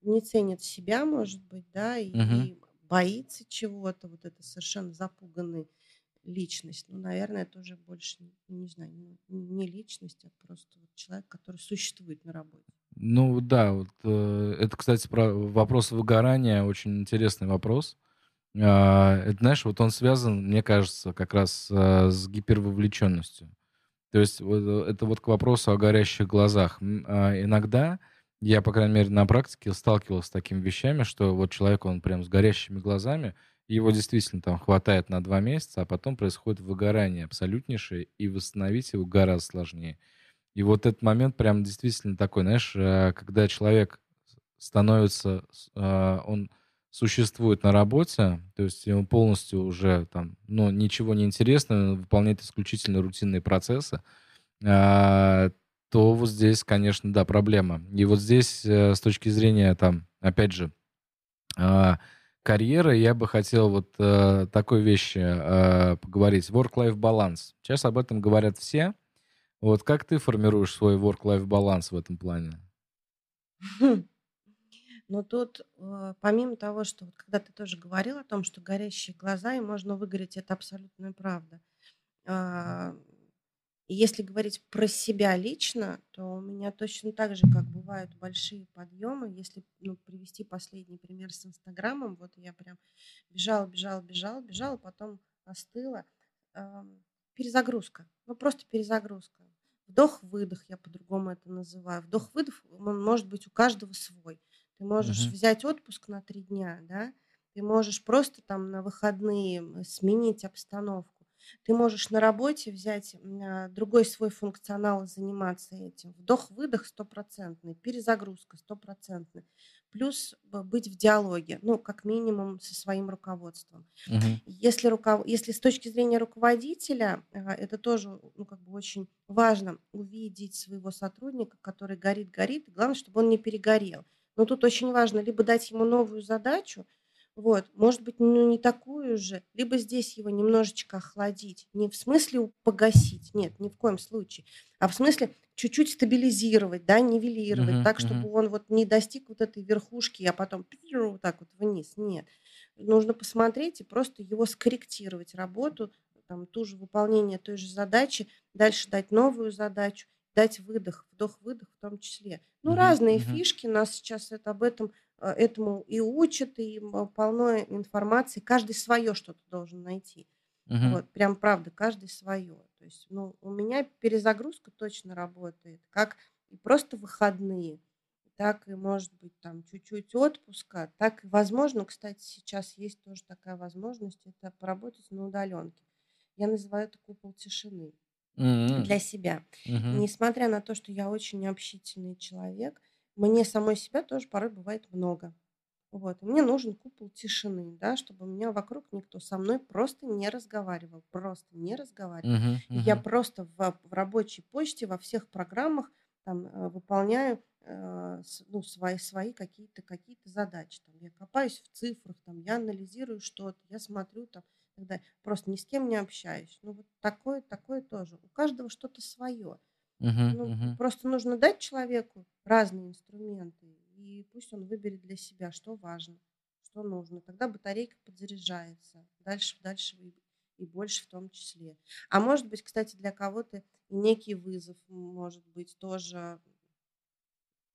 не ценит себя, может быть, да, и, uh-huh. и боится чего-то, вот это совершенно запуганный личность. Ну, наверное, это уже больше, не знаю, не личность, а просто вот человек, который существует на работе. Ну да, вот э, это, кстати, про вопрос выгорания очень интересный вопрос. А, это, знаешь, вот он связан, мне кажется, как раз а, с гипервовлеченностью. То есть вот, э, это вот к вопросу о горящих глазах. А, иногда я, по крайней мере, на практике сталкивался с такими вещами, что вот человек, он прям с горящими глазами, его действительно там хватает на два месяца, а потом происходит выгорание абсолютнейшее, и восстановить его гораздо сложнее. И вот этот момент прям действительно такой, знаешь, э, когда человек становится, э, он существует на работе, то есть ему полностью уже там, ну, ничего не интересно, выполняет исключительно рутинные процессы, а, то вот здесь, конечно, да, проблема. И вот здесь э, с точки зрения, там, опять же, а, карьеры, я бы хотел вот такой вещи поговорить. Work-life balance. Сейчас об этом говорят все, вот как ты формируешь свой work-life баланс в этом плане? Но тут, э, помимо того, что вот когда ты тоже говорил о том, что горящие глаза, и можно выгореть, это абсолютная правда. А, и если говорить про себя лично, то у меня точно так же, как бывают большие подъемы. Если ну, привести последний пример с Инстаграмом, вот я прям бежала, бежала, бежала, бежала, потом остыла. Перезагрузка. Ну, просто перезагрузка. Вдох-выдох, я по-другому это называю. Вдох-выдох, он может быть у каждого свой. Ты можешь Мгм. взять отпуск на три дня, да? Ты можешь просто там на выходные сменить обстановку. Ты можешь на работе взять а, другой свой функционал и заниматься этим. Вдох-выдох стопроцентный, перезагрузка стопроцентная. Плюс быть в диалоге, ну, как минимум, со своим руководством. Мгм. Если, руков... Если с точки зрения руководителя, а, это тоже ну, как бы очень важно увидеть своего сотрудника, который горит-горит, главное, чтобы он не перегорел. Но тут очень важно либо дать ему новую задачу, вот, может быть, ну, не такую же, либо здесь его немножечко охладить. Не в смысле погасить, нет, ни в коем случае, а в смысле чуть-чуть стабилизировать, да, нивелировать, Мгм, так, чтобы мгм. он вот не достиг вот этой верхушки, а потом вот так вот вниз. Нет. Нужно посмотреть и просто его скорректировать, работу, там, ту же выполнение той же задачи, дальше дать новую задачу, дать выдох, вдох-выдох в том числе. Ну, Мгм, разные мгм. фишки, нас сейчас это об этом этому и учат, и полно информации. Каждый свое что-то должен найти. Мгм. Вот, прям правда, каждый свое. То есть, ну, у меня перезагрузка точно работает, как и просто выходные, так и, может быть, там чуть-чуть отпуска, так и, возможно, кстати, сейчас есть тоже такая возможность, это поработать на удаленке. Я называю это купол тишины М. для себя. Мгм. Несмотря на то, что я очень общительный человек, мне самой себя тоже порой бывает много. Вот. мне нужен купол тишины, да, чтобы у меня вокруг никто со мной просто не разговаривал. Просто не разговаривал. Мгм, И я просто в, в рабочей почте, во всех программах там, э, выполняю э, ну, свои, свои какие-то какие задачи. Там, я копаюсь в цифрах, там, я анализирую что-то, я смотрю там, тогда просто ни с кем не общаюсь. Ну, вот такое, такое тоже. У каждого что-то свое. Мгм, Ну, мгм. просто нужно дать человеку разные инструменты, и пусть он выберет для себя, что важно, что нужно. Тогда батарейка подзаряжается. Дальше, дальше и, больше в том числе. А может быть, кстати, для кого-то некий вызов может быть тоже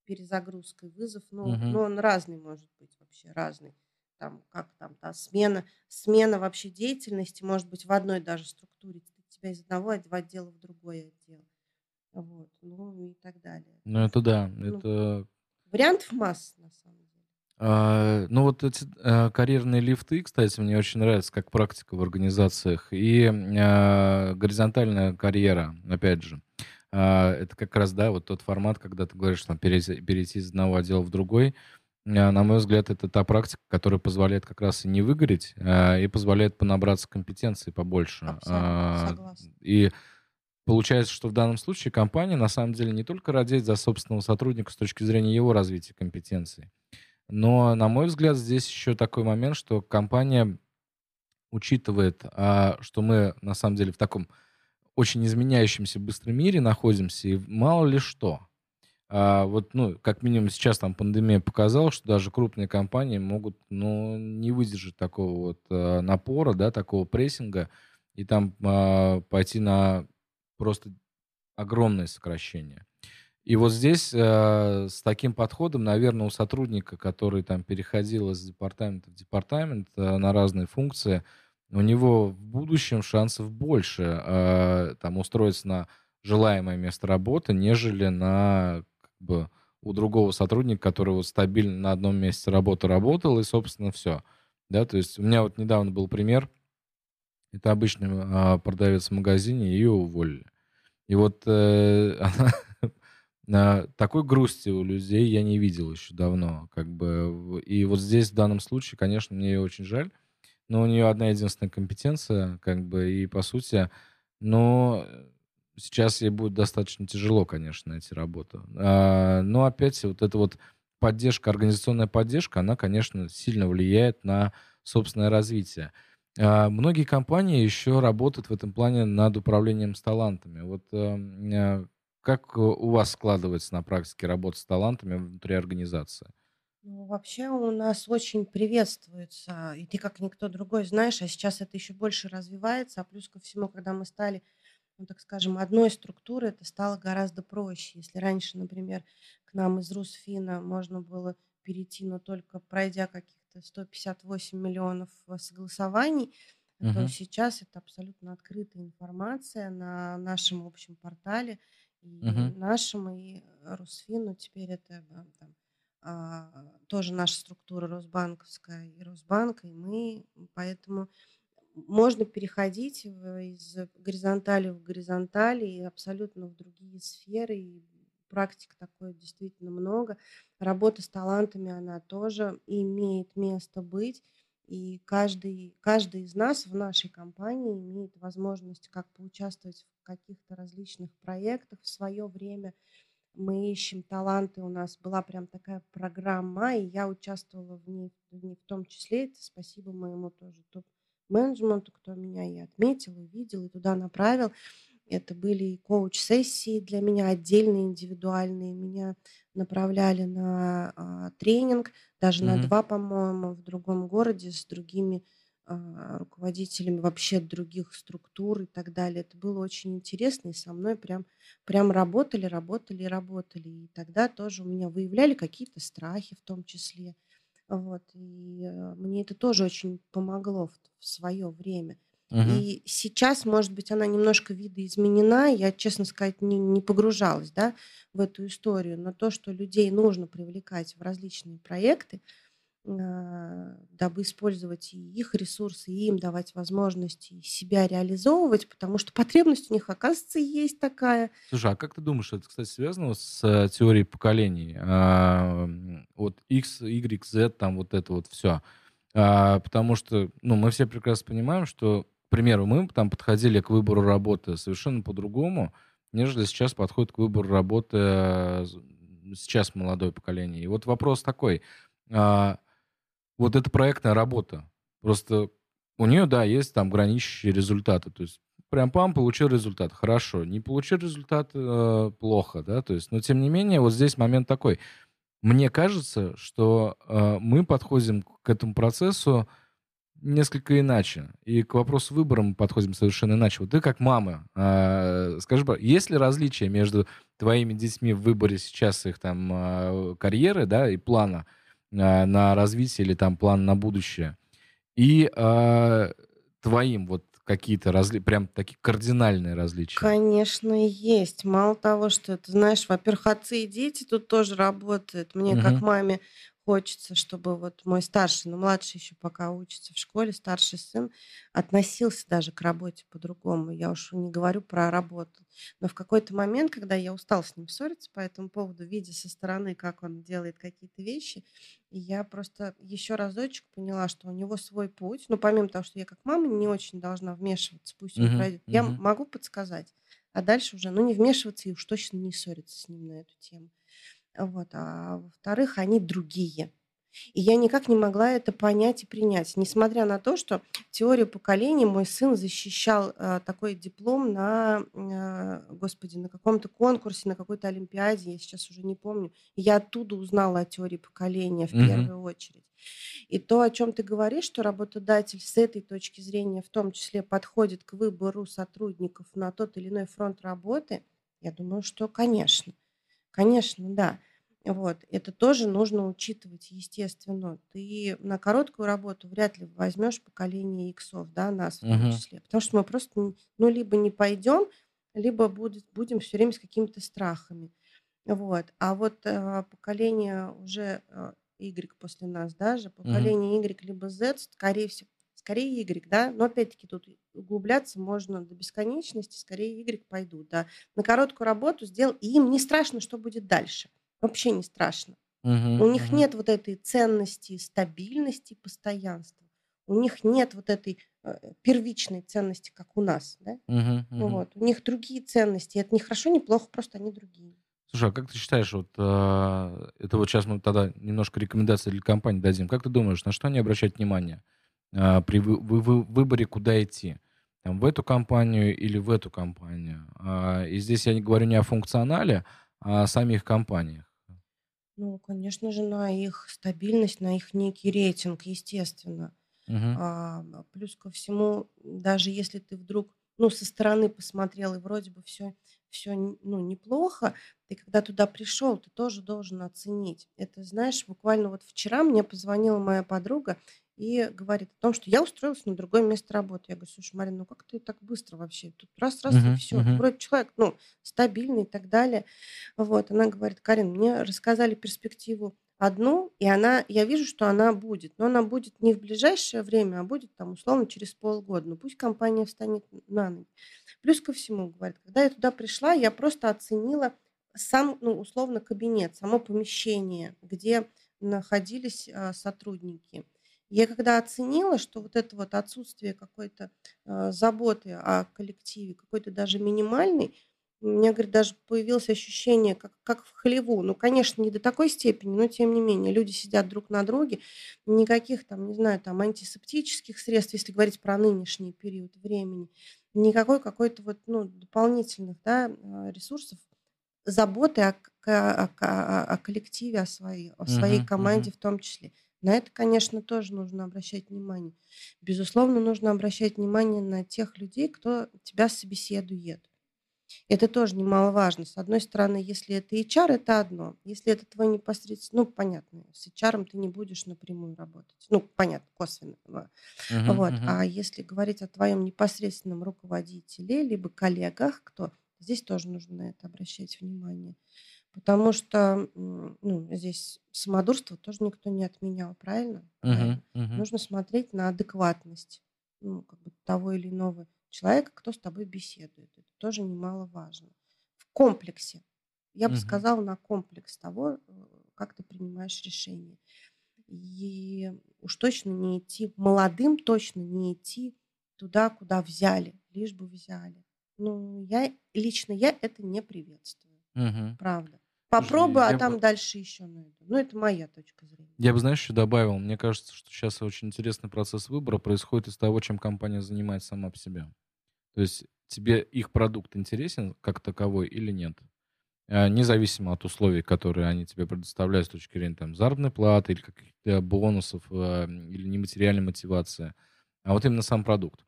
перезагрузкой вызов. Ну, Мгм. ну он разный может быть вообще, разный. Там, как там, та смена, смена вообще деятельности может быть в одной даже структуре. Тебя из одного отдела в другой отдел. Вот, ну и так далее. Ну, это да, Ну, это... вариантов масса, на самом деле. А, ну, вот эти а, карьерные лифты, кстати, мне очень нравятся как практика в организациях. И а, горизонтальная карьера, опять же. А, это как раз, да, вот тот формат, когда ты говоришь, там, перейти, перейти из одного отдела в другой. А, на мой взгляд, это та практика, которая позволяет как раз и не выгореть, а, и позволяет понабраться компетенций побольше. Абсолютно А, согласна. И Получается, что в данном случае компания на самом деле не только радеет за собственного сотрудника с точки зрения его развития компетенций, но, на мой взгляд, здесь еще такой момент, что компания учитывает, а, что мы на самом деле в таком очень изменяющемся быстром мире находимся, и мало ли что. А вот, ну, как минимум сейчас там пандемия показала, что даже крупные компании могут, ну, не выдержать такого вот а, напора, да, такого прессинга, и там пойти на просто огромное сокращение. И вот здесь э, с таким подходом, наверное, у сотрудника, который там переходил из департамента в департамент э, на разные функции, у него в будущем шансов больше э, там устроиться на желаемое место работы, нежели на как бы, у другого сотрудника, который вот стабильно на одном месте работы работал, и, собственно, все. Да, то есть у меня вот недавно был пример, это обычный э, продавец в магазине, ее уволили. И вот э, она такой грусти у людей я не видел еще давно. Как бы. И вот здесь в данном случае, конечно, мне ее очень жаль. Но у нее одна единственная компетенция, как бы, и по сути, но сейчас ей будет достаточно тяжело, конечно, найти работу. А, но опять вот эта вот поддержка, организационная поддержка, она, конечно, сильно влияет на собственное развитие. А, многие компании еще работают в этом плане над управлением с талантами. Вот эм, э, как у вас складывается на практике работа с талантами внутри организации? Ну, вообще у нас очень приветствуется, и ты как никто другой знаешь, а сейчас это еще больше развивается, а плюс ко всему, когда мы стали, ну, так скажем, одной структурой, это стало гораздо проще. Если раньше, например, к нам из Русфина можно было перейти, но только пройдя каких-то 158 миллионов э, согласований, то сейчас это абсолютно открытая информация на нашем общем портале – и Мгм. нашим, и Русфину теперь это там, а, тоже наша структура Росбанковская и Росбанк, и мы, поэтому можно переходить из горизонтали в горизонтали и абсолютно в другие сферы, и практик такой действительно много. Работа с талантами, она тоже имеет место быть. И каждый, каждый из нас в нашей компании имеет возможность как поучаствовать в каких-то различных проектах в свое время. Мы ищем таланты, у нас была прям такая программа, и я участвовала в ней, в ней в том числе. Это спасибо моему тоже топ-менеджменту, кто меня и отметил, увидел, и туда направил. Это были и коуч-сессии для меня отдельные, индивидуальные. Меня направляли на а, тренинг, даже на два, по-моему, в другом городе с другими а, руководителями вообще других структур и так далее. Это было очень интересно, и со мной прям, прям работали, работали, работали. И тогда тоже у меня выявляли какие-то страхи в том числе. Вот, и э, мне это тоже очень помогло в, в свое время. Мгм. И сейчас, может быть, она немножко видоизменена. Я, честно сказать, не, не погружалась да, в эту историю. Но то, что людей нужно привлекать в различные проекты, а, дабы использовать и их ресурсы, и им давать возможности себя реализовывать, потому что потребность у них, оказывается, есть такая. Слушай, а как ты думаешь, это, кстати, связано с э, теорией поколений? А, вот X, Y, Z, там вот это вот все. потому что, ну, мы все прекрасно понимаем, что к примеру, мы там подходили к выбору работы совершенно по-другому, нежели сейчас подходит к выбору работы э, сейчас молодое поколение. И вот вопрос такой. А, вот эта проектная работа, просто у нее, да, есть там граничащие результаты. То есть прям пам, получил результат, хорошо. Не получил результат, э, плохо, да, то есть, но тем не менее, вот здесь момент такой. Мне кажется, что э, мы подходим к этому процессу несколько иначе. И к вопросу выбора мы подходим совершенно иначе. Вот ты как мама, э, скажи, есть ли различия между твоими детьми в выборе сейчас их там э, карьеры, да, и плана э, на развитие или там план на будущее, и э, твоим вот какие-то разли... прям такие кардинальные различия? Конечно, есть. Мало того, что это, знаешь, во-первых, отцы и дети тут тоже работают. Мне угу. как маме хочется, чтобы вот мой старший, но младший еще пока учится в школе, старший сын относился даже к работе по-другому. Я уж не говорю про работу. Но в какой-то момент, когда я устал с ним ссориться по этому поводу, видя со стороны, как он делает какие-то вещи, я просто еще разочек поняла, что у него свой путь. Ну, помимо того, что я как мама не очень должна вмешиваться, пусть он uh-huh, пройдет, uh-huh. я могу подсказать. А дальше уже, ну, не вмешиваться и уж точно не ссориться с ним на эту тему. Вот. А во-вторых, они другие. И я никак не могла это понять и принять, несмотря на то, что теорию поколений мой сын защищал э, такой диплом на, э, господи, на каком-то конкурсе, на какой-то олимпиаде, я сейчас уже не помню. И я оттуда узнала о теории поколения в Мгм. первую очередь. И то, о чем ты говоришь, что работодатель с этой точки зрения в том числе подходит к выбору сотрудников на тот или иной фронт работы, я думаю, что, конечно, конечно, да. Вот. Это тоже нужно учитывать, естественно. Ты на короткую работу вряд ли возьмешь поколение иксов, да, нас в том числе. Потому что мы просто, ну, либо не пойдем, либо будет, будем все время с какими-то страхами. Вот. А вот э, поколение уже э, Y после нас даже, поколение Y либо Z, скорее всего, скорее Y, да, но опять-таки тут углубляться можно до бесконечности, скорее Y пойдут, да. На короткую работу сделал, и им не страшно, что будет дальше. Вообще не страшно. Мгм. У них Мгм. нет вот этой ценности стабильности, постоянства. У них нет вот этой э, первичной ценности, как у нас, да. Ну Мгм. Вот. У них другие ценности. Это не хорошо, не плохо, просто они другие. Слушай, а как ты считаешь, вот а, это вот сейчас мы тогда немножко рекомендаций для компании дадим. Как ты думаешь, на что они обращают внимание а, при вы- вы- вы- выборе, куда идти? Там, в эту компанию или в эту компанию? А, и здесь я не говорю не о функционале, а о самих компаниях. Ну, конечно же, на их стабильность, на их некий рейтинг, естественно. Мгм. А, плюс ко всему, даже если ты вдруг, ну, со стороны посмотрел, и вроде бы все, все, ну, неплохо, ты когда туда пришел, ты тоже должен оценить. Это, знаешь, буквально вот вчера мне позвонила моя подруга и говорит о том, что я устроилась на другое место работы. Я говорю, слушай, Марина, ну как ты так быстро вообще? Тут раз-раз и Мгм. все. Мгм. вроде человек, ну, стабильный и так далее. Вот, она говорит, Карин, мне рассказали перспективу одну, и она, я вижу, что она будет, но она будет не в ближайшее время, а будет там условно через полгода. Ну пусть компания встанет на ноги. Плюс ко всему, говорит, когда я туда пришла, я просто оценила сам, ну, условно, кабинет, само помещение, где находились а, сотрудники. Я когда оценила, что вот это вот отсутствие какой-то а, заботы о коллективе, какой-то даже минимальной, у меня, говорит, даже появилось ощущение, как, как в хлеву. Ну, конечно, не до такой степени, но тем не менее. Люди сидят друг на друге. Никаких там, не знаю, там антисептических средств, если говорить про нынешний период времени. Никакой какой-то вот, ну, дополнительных, да, а, ресурсов заботы о, о, о- о коллективе, о своей, о своей Мгм. команде Мгм. в том числе. На это, конечно, тоже нужно обращать внимание. Безусловно, нужно обращать внимание на тех людей, кто тебя собеседует. Это тоже немаловажно. С одной стороны, если это HR, это одно. Если это твой непосредственно, ну, понятно, с HR ты не будешь напрямую работать. Ну, понятно, косвенно. Мгм. Вот. Мгм. А если говорить о твоем непосредственном руководителе, либо коллегах, кто здесь тоже нужно на это обращать внимание. Потому что ну, здесь самодурство тоже никто не отменял, правильно? Мгм. Правильно. Мгм. Нужно смотреть на адекватность ну, как бы того или иного человека, кто с тобой беседует. Это тоже немаловажно. В комплексе. Я бы Мгм. сказала, на комплекс того, э, как ты принимаешь решение. И уж точно не идти, молодым точно не идти туда, куда взяли, лишь бы взяли. Ну, я лично я это не приветствую, Мгм. правда. Попробую, а я там бы- дальше еще найду. Ну, это моя точка зрения. Я бы, знаешь, еще добавил, мне кажется, что сейчас очень интересный процесс выбора происходит из того, чем компания занимается сама по себе. То есть тебе их продукт интересен как таковой или нет? А, Независимо от условий, которые они тебе предоставляют с точки зрения там, заработной платы или каких-то бонусов, а, или нематериальной мотивации, а вот именно сам продукт.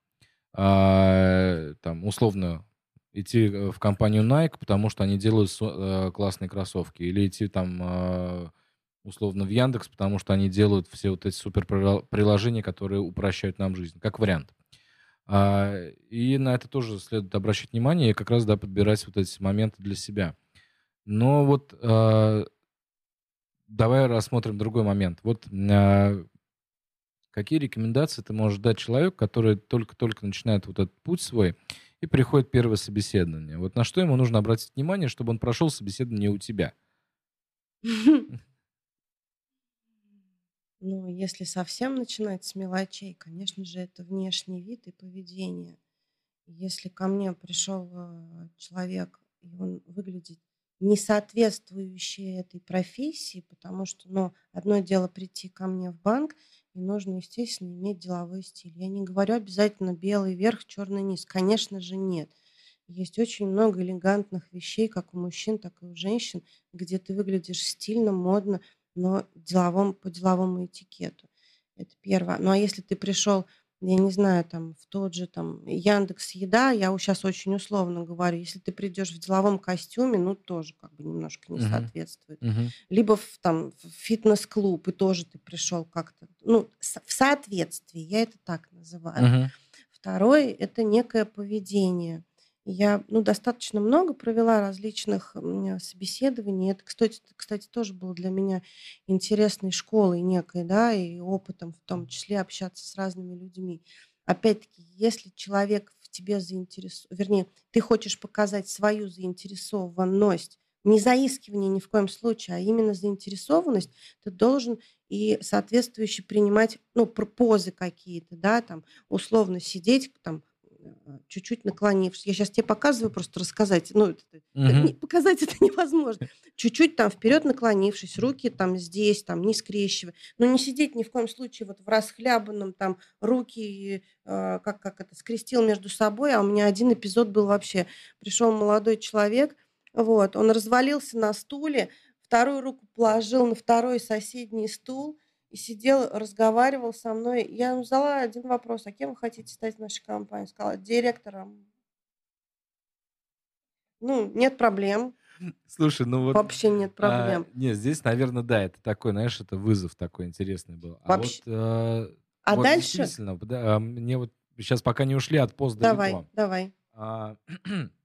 А, Там, условно, идти э, в компанию Nike, потому что они делают э, классные кроссовки, или идти там а, условно в Яндекс, потому что они делают все вот эти супер приложения, которые упрощают нам жизнь, как вариант. А, И на это тоже следует обращать внимание и как раз да, подбирать вот эти моменты для себя. Но вот давай рассмотрим другой момент. Вот какие рекомендации ты можешь дать человеку, который только-только начинает вот этот путь свой и приходит первое собеседование? Вот на что ему нужно обратить внимание, чтобы он прошел собеседование у тебя? Ну, если совсем начинать с мелочей, конечно же, это внешний вид и поведение. Если ко мне пришел э, человек, и он выглядит не соответствующие этой профессии, потому что, ну, одно дело прийти ко мне в банк, и нужно, естественно, иметь деловой стиль. Я не говорю обязательно белый верх, черный низ. Конечно же, нет. Есть очень много элегантных вещей, как у мужчин, так и у женщин, где ты выглядишь стильно, модно, но деловом, по деловому этикету. Это первое. Ну а если ты пришел я не знаю, там, в тот же там Яндекс Еда, я сейчас очень условно говорю, если ты придешь в деловом костюме, ну, тоже как бы немножко не Мгм. соответствует. Мгм. Либо в, там, в фитнес-клуб, и тоже ты пришел как-то, ну, в соответствии, я это так называю. Мгм. Второе– это некое поведение. Я ну, достаточно много провела различных собеседований. Это, кстати, кстати, тоже было для меня интересной школой некой, да, и опытом в том числе общаться с разными людьми. Опять-таки, если человек в тебе заинтересован, вернее, ты хочешь показать свою заинтересованность, не заискивание ни в коем случае, а именно заинтересованность, ты должен и соответствующе принимать, ну, позы какие-то, да, там, условно сидеть, там, чуть-чуть наклонившись. Я сейчас тебе показываю, просто рассказать. Ну, это- Мгм. не- показать это невозможно. Чуть-чуть там вперед наклонившись, руки там здесь, там не скрещивая. Но не сидеть ни в коем случае вот в расхлябанном, там руки, э, как, как это, скрестил между собой. А у меня один эпизод был вообще. Пришел молодой человек, вот, он развалился на стуле, вторую руку положил на второй соседний стул и сидел, разговаривал со мной. Я ему задала один вопрос. А кем вы хотите стать в нашей компании? Сказала, директором. Ну, нет проблем. Слушай, ну вот... Вообще нет а, проблем. нет, здесь, наверное, да, это такой, знаешь, это вызов такой интересный был. А Вообще- вот, э, А вот дальше... действительно, да, а, мне вот сейчас пока не ушли от пост Давай, далеко. давай. А,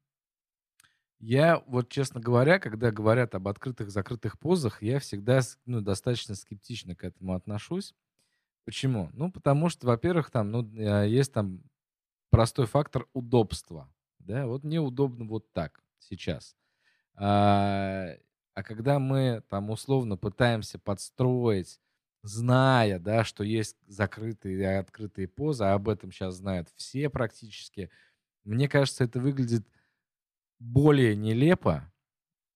Я вот, честно говоря, когда говорят об открытых, закрытых позах, я всегда ну, достаточно скептично к этому отношусь. Почему? Ну, потому что, во-первых, там, ну, э, есть там простой фактор удобства. Да, вот мне удобно вот так сейчас. А, а когда мы там условно пытаемся подстроить, зная, да, что есть закрытые и открытые позы, а об этом сейчас знают все практически, мне кажется, это выглядит более нелепо,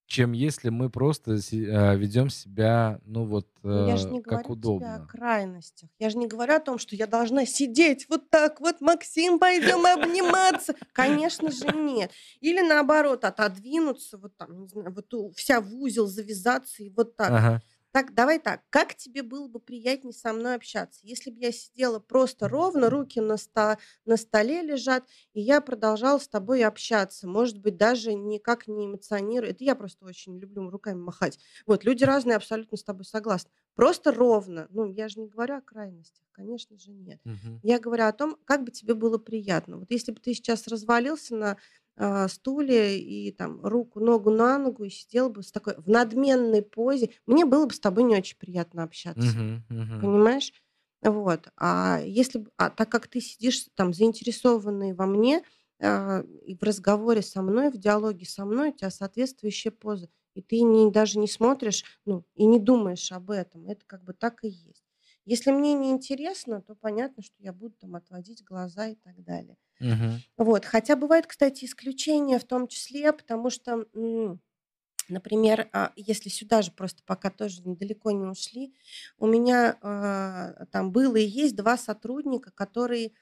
чем если мы просто э, ведем себя, ну вот, я же э, не как говорю тебе о удобно. крайностях. Я же не говорю о том, что я должна сидеть вот так вот, Максим, пойдем обниматься. Конечно же нет. Или наоборот, отодвинуться, вот там, не знаю, вот вся в узел завязаться и вот так. Ага. Так, давай так. Как тебе было бы приятнее со мной общаться? Если бы я сидела просто ровно, руки на, ста- на столе лежат, и я продолжала с тобой общаться. Может быть, даже никак не эмоционируя. Это я просто очень люблю руками махать. Вот, люди разные, абсолютно с тобой согласны. Просто ровно. Ну, я же не говорю о крайностях. Конечно же, нет. Мгм. Я говорю о том, как бы тебе было приятно. Вот если бы ты сейчас развалился на а, стуле и там руку, ногу на ногу и сидел бы с такой в надменной позе, мне было бы с тобой не очень приятно общаться. Мгм, мгм. Понимаешь? Вот. А если бы, а так как ты сидишь там заинтересованный во мне, а, и в разговоре со мной, в диалоге со мной, у тебя соответствующая поза. И ты не, даже не смотришь, ну, и не думаешь об этом. Это как бы так и есть. Если мне не интересно, то понятно, что я буду там отводить глаза и так далее. Мгм. Вот. Хотя бывают, кстати, исключения в том числе, потому что, например, а, если сюда же просто пока тоже недалеко не ушли, у меня а, там было и есть два сотрудника, которые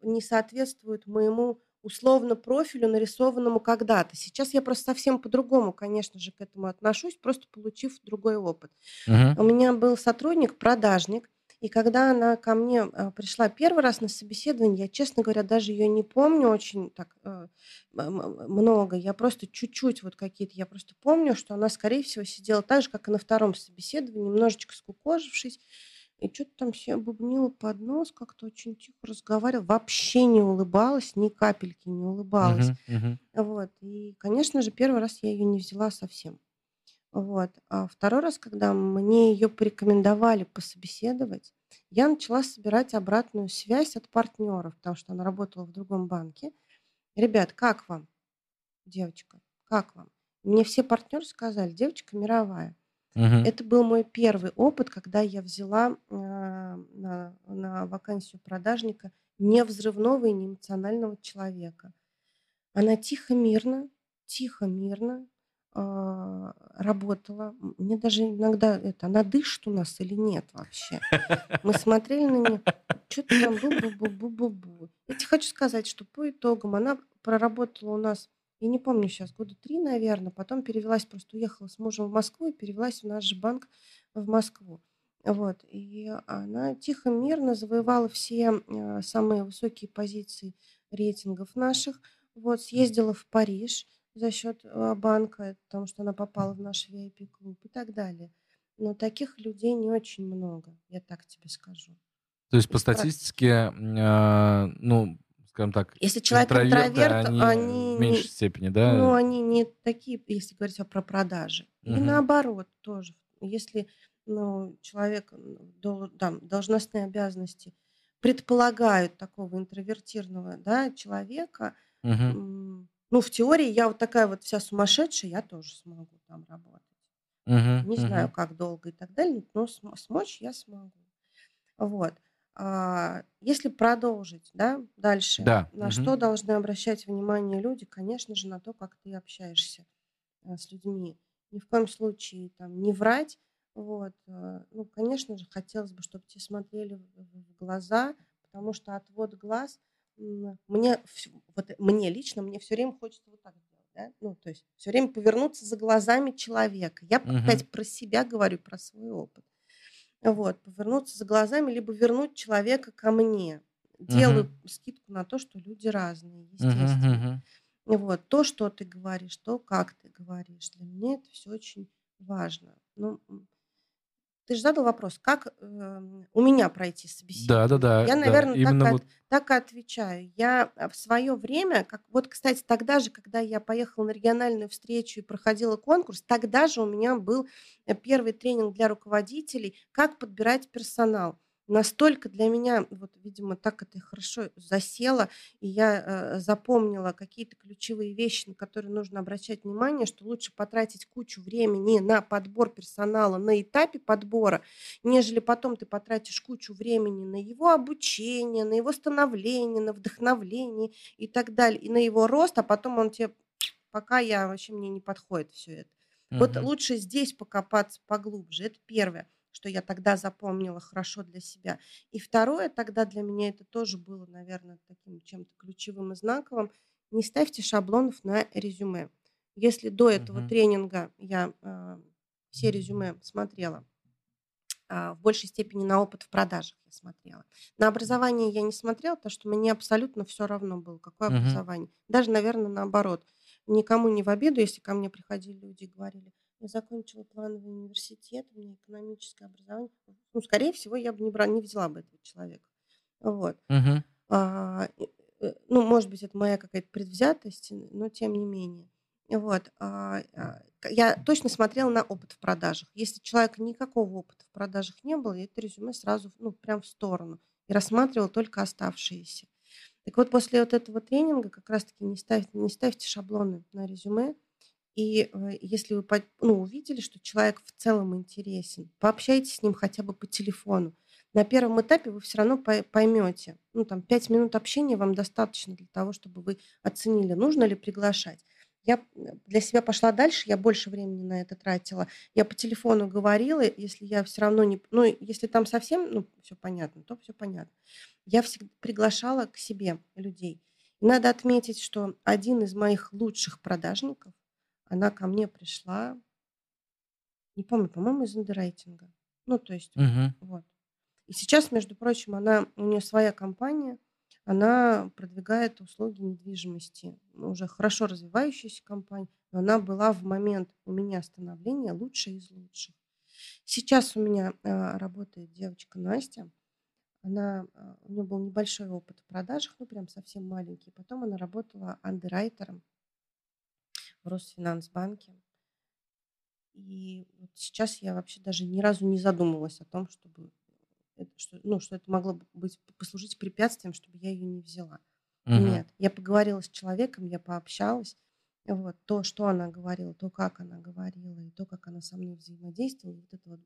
не соответствуют моему условно профилю, нарисованному когда-то. Сейчас я просто совсем по-другому, конечно же, к этому отношусь, просто получив другой опыт. Мгм. У меня был сотрудник, продажник, и когда она ко мне а, пришла первый раз на собеседование, я, честно говоря, даже ее не помню очень так э, много. Я просто чуть-чуть вот какие-то, я просто помню, что она, скорее всего, сидела так же, как и на втором собеседовании, немножечко скукожившись, и что-то там себе бубнила под нос, как-то очень тихо разговаривала, вообще не улыбалась, ни капельки не улыбалась. Мгм. Мгм. Вот. И, конечно же, первый раз я ее не взяла совсем. Вот. А второй раз, когда мне ее порекомендовали пособеседовать, я начала собирать обратную связь от партнеров, потому что она работала в другом банке. Ребят, как вам, девочка? Как вам? Мне все партнеры сказали, девочка мировая. Мгм. Это был мой первый опыт, когда я взяла а, на, на вакансию продажника не взрывного и не эмоционального человека. Она тихо, мирно, тихо, мирно а, работала. Мне даже иногда это, она дышит у нас или нет вообще. Мы смотрели на нее, что-то там бу-бу-бу-бу-бу-бу. Я тебе хочу сказать, что по итогам она проработала у нас, я не помню сейчас, года три, наверное, потом перевелась, просто уехала с мужем в Москву и перевелась в наш же банк в Москву. Вот. И она тихо, мирно завоевала все э, самые высокие позиции рейтингов наших. Вот, съездила в Париж за счет э, банка, потому что она попала в наш VIP-клуб и так далее. Но таких людей не очень много, я так тебе скажу. То есть по статистике, э, ну, скажем так, если человек интроверт, они, они в меньшей не, степени, да? Ну, они не такие, если говорить про продажи. Угу. И наоборот тоже. Если ну, человек, там, должностные обязанности предполагают такого интровертированного да, человека, угу. ну, в теории я вот такая вот вся сумасшедшая, я тоже смогу там работать. Угу, Не угу. знаю, как долго и так далее, но смочь я смогу. Вот. А, если продолжить, да, дальше, да. на угу. что должны обращать внимание люди, конечно же, на то, как ты общаешься э, с людьми. Ни в коем случае там не врать, вот. Э, ну, конечно же, хотелось бы, чтобы те смотрели в глаза, потому что отвод глаз мне, вот мне лично, мне все время хочется вот так делать, да? Ну, то есть все время повернуться за глазами человека. Я угу. опять про себя говорю, про свой опыт. Вот, повернуться за глазами, либо вернуть человека ко мне. Делаю угу. скидку на то, что люди разные, естественно. Угу, угу. Вот, то, что ты говоришь, то, как ты говоришь. Для меня это все очень важно. Ну, ты же задал вопрос, как э, у меня пройти собеседование? Да, да, да. Я, да, наверное, именно так, вот... от, так и отвечаю. Я в свое время, как вот, кстати, тогда же, когда я поехала на региональную встречу и проходила конкурс, тогда же у меня был э, первый тренинг для руководителей, как подбирать персонал настолько для меня, вот, видимо, так это хорошо засело, и я э, запомнила какие-то ключевые вещи, на которые нужно обращать внимание, что лучше потратить кучу времени на подбор персонала на этапе подбора, нежели потом ты потратишь кучу времени на его обучение, на его становление, на вдохновление и так далее, и на его рост, а потом он тебе, пока я вообще мне не подходит все это. Угу. Вот лучше здесь покопаться поглубже. Это первое что я тогда запомнила хорошо для себя. И второе, тогда для меня это тоже было, наверное, таким чем-то ключевым и знаковым. Не ставьте шаблонов на резюме. Если до этого угу. тренинга я э, все резюме смотрела, э, в большей степени на опыт в продажах я смотрела. На образование я не смотрела, потому что мне абсолютно все равно было, какое угу. образование. Даже, наверное, наоборот. Никому не в обиду, если ко мне приходили люди и говорили – я закончила плановый университет, у меня экономическое образование. Ну, скорее всего, я бы не, брала, не взяла бы этого человека. Вот. Угу. А, э, ну, может быть, это моя какая-то предвзятость, но тем не менее. Вот. А, а, я точно смотрела на опыт в продажах. Если человека никакого опыта в продажах не было, я это резюме сразу, ну, прям в сторону. И рассматривала только оставшиеся. Так вот, после вот этого тренинга как раз-таки не ставьте, не ставьте шаблоны на резюме, и э, если вы ну, увидели, что человек в целом интересен, пообщайтесь с ним хотя бы по телефону. На первом этапе вы все равно поймете. Ну, там, пять минут общения вам достаточно для того, чтобы вы оценили, нужно ли приглашать. Я для себя пошла дальше, я больше времени на это тратила. Я по телефону говорила, если я все равно не... Ну, если там совсем, ну, все понятно, то все понятно. Я всегда приглашала к себе людей. И надо отметить, что один из моих лучших продажников – она ко мне пришла, не помню, по-моему, из андеррайтинга. Ну, то есть, Угу. вот. И сейчас, между прочим, она, у нее своя компания, она продвигает услуги недвижимости. Уже хорошо развивающаяся компания, но она была в момент у меня становления лучшей из лучших. Сейчас у меня э, работает девочка Настя. Она, э, у нее был небольшой опыт в продажах, ну прям совсем маленький. Потом она работала андеррайтером в Росфинансбанке. И вот сейчас я вообще даже ни разу не задумывалась о том, чтобы это, что, ну, что это могло быть послужить препятствием, чтобы я ее не взяла. Угу. Нет, я поговорила с человеком, я пообщалась. Вот, то, что она говорила, то, как она говорила, и то, как она со мной взаимодействовала, вот это вот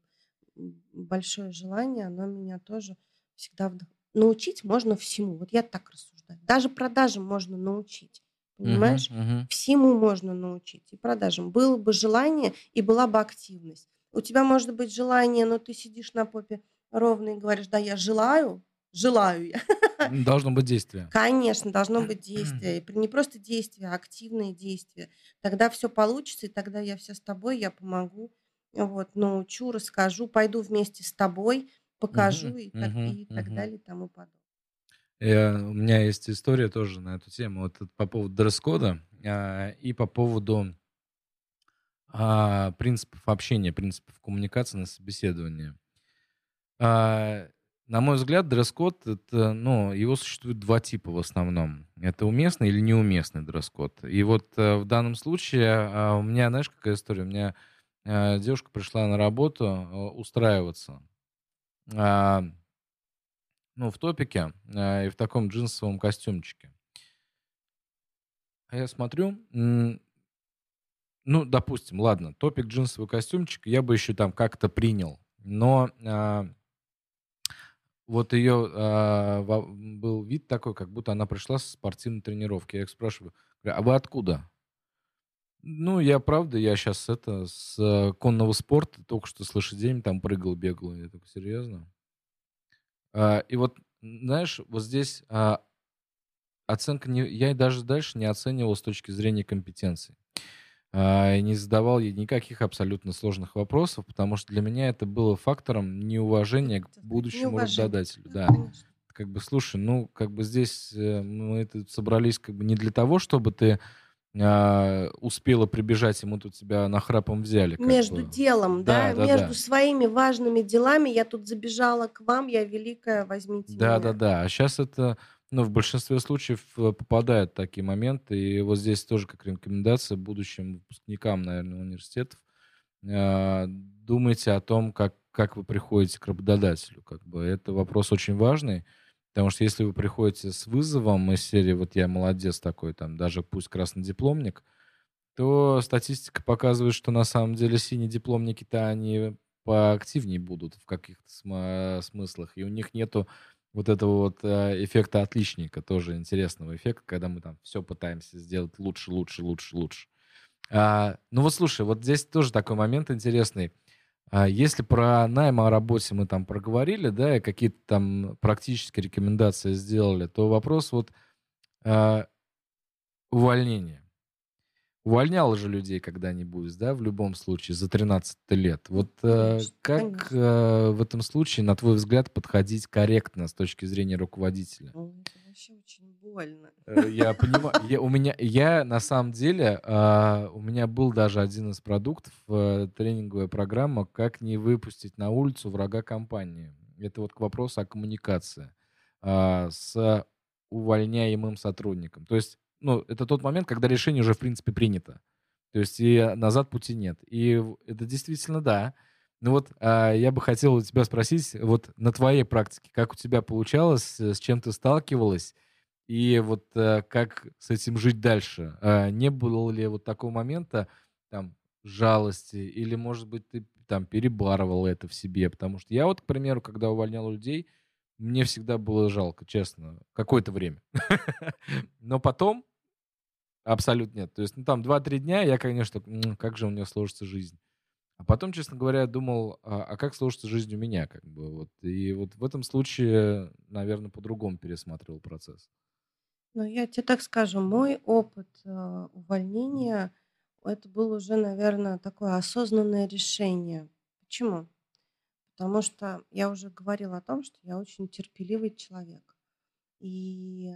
большое желание, оно меня тоже всегда вдох... Научить можно всему. Вот я так рассуждаю. Даже продажам можно научить. Понимаешь? мгм. Всему можно научить. И продажам. Было бы желание и была бы активность. У тебя может быть желание, но ты сидишь на попе ровно и говоришь, да, я желаю, желаю я. Должно быть действие. Конечно, должно быть действие. И не просто действие, а активные действия. Тогда все получится, и тогда я вся с тобой, я помогу, вот, научу, расскажу, пойду вместе с тобой, покажу Мгм, и так, мгм, и так далее и тому подобное. Э, У меня есть история тоже на эту тему. Вот по поводу дресс-кода а, и по поводу а, принципов общения, принципов коммуникации на собеседовании. А, На мой взгляд, дресс-код, это, ну, его существует два типа в основном. Это уместный или неуместный дресс-код. И вот э, в данном случае а, у меня, знаешь, какая история? У меня э, девушка пришла на работу э, устраиваться. А, ну, в топике э, и в таком джинсовом костюмчике. А я смотрю, ну, допустим, ладно, топик джинсовый костюмчик я бы еще там как-то принял. Но а, вот ее а, во- был вид такой, как будто она пришла с спортивной тренировки. Я их спрашиваю, а вы откуда? Ну, я правда, я сейчас это с э, конного спорта, только что с лошадями там прыгал, бегал. Я такой, серьезно? А, и вот, знаешь, вот здесь а, оценка, не, я и даже дальше не оценивал с точки зрения компетенций. А, и не задавал ей никаких абсолютно сложных вопросов, потому что для меня это было фактором неуважения к будущему неуважение. работодателю. Да, Да, конечно. как бы, слушай, ну, как бы здесь э, мы собрались как бы не для того, чтобы ты а, успела прибежать, и мы тут тебя нахрапом взяли. Между бы. делом, Да, да, да, между да. своими важными делами я тут забежала к вам, я великая, возьмите Да, да, меня. да. А сейчас это, ну, в большинстве случаев э, попадают такие моменты. И вот здесь тоже как рекомендация будущим выпускникам, наверное, университетов. э, Думайте о том, как, как вы приходите к работодателю. Как бы это вопрос очень важный. Потому что если вы приходите с вызовом из серии «Вот я молодец такой», там, даже пусть красный дипломник, то статистика показывает, что на самом деле синие дипломники-то они поактивнее будут в каких-то сма- смыслах, и у них нету вот этого вот э, эффекта отличника, тоже интересного эффекта, когда мы там все пытаемся сделать лучше, лучше, лучше, лучше. А, ну вот слушай, вот здесь тоже такой момент интересный. А, Если про найм о работе мы там проговорили, да, и какие-то там практические рекомендации сделали, то вопрос вот а, увольнения. Увольнял же людей когда-нибудь, да, в любом случае, за 13 лет. Вот э, Конечно, как конечно. э, в этом случае, на твой взгляд, подходить корректно с точки зрения руководителя? Вообще очень больно. Э, Я понимаю, я, у меня, я на самом деле, а, у меня был даже один из продуктов, э, тренинговая программа «Как не выпустить на улицу врага компании». Это вот к вопросу о коммуникации а, с увольняемым сотрудником. То есть, ну, это тот момент, когда решение уже, в принципе, принято. То есть и назад пути нет. И это действительно да. Ну вот а, я бы хотел у тебя спросить, вот на твоей практике, как у тебя получалось, э, с чем ты сталкивалась, и вот э, как с этим жить дальше? А, Не было ли вот такого момента, там, жалости, или, может быть, ты там перебарывал это в себе? Потому что я вот, к примеру, когда увольнял людей, мне всегда было жалко, честно, какое-то время. Но потом абсолютно нет. То есть, ну, там 2-3 дня я, конечно, «М, как же у меня сложится жизнь. А потом, честно говоря, думал, а, а как сложится жизнь у меня, как бы, вот. И вот в этом случае, наверное, по-другому пересматривал процесс. Ну, я тебе так скажу, мой опыт э, увольнения, это было уже, наверное, такое осознанное решение. Почему? Потому что я уже говорила о том, что я очень терпеливый человек. И,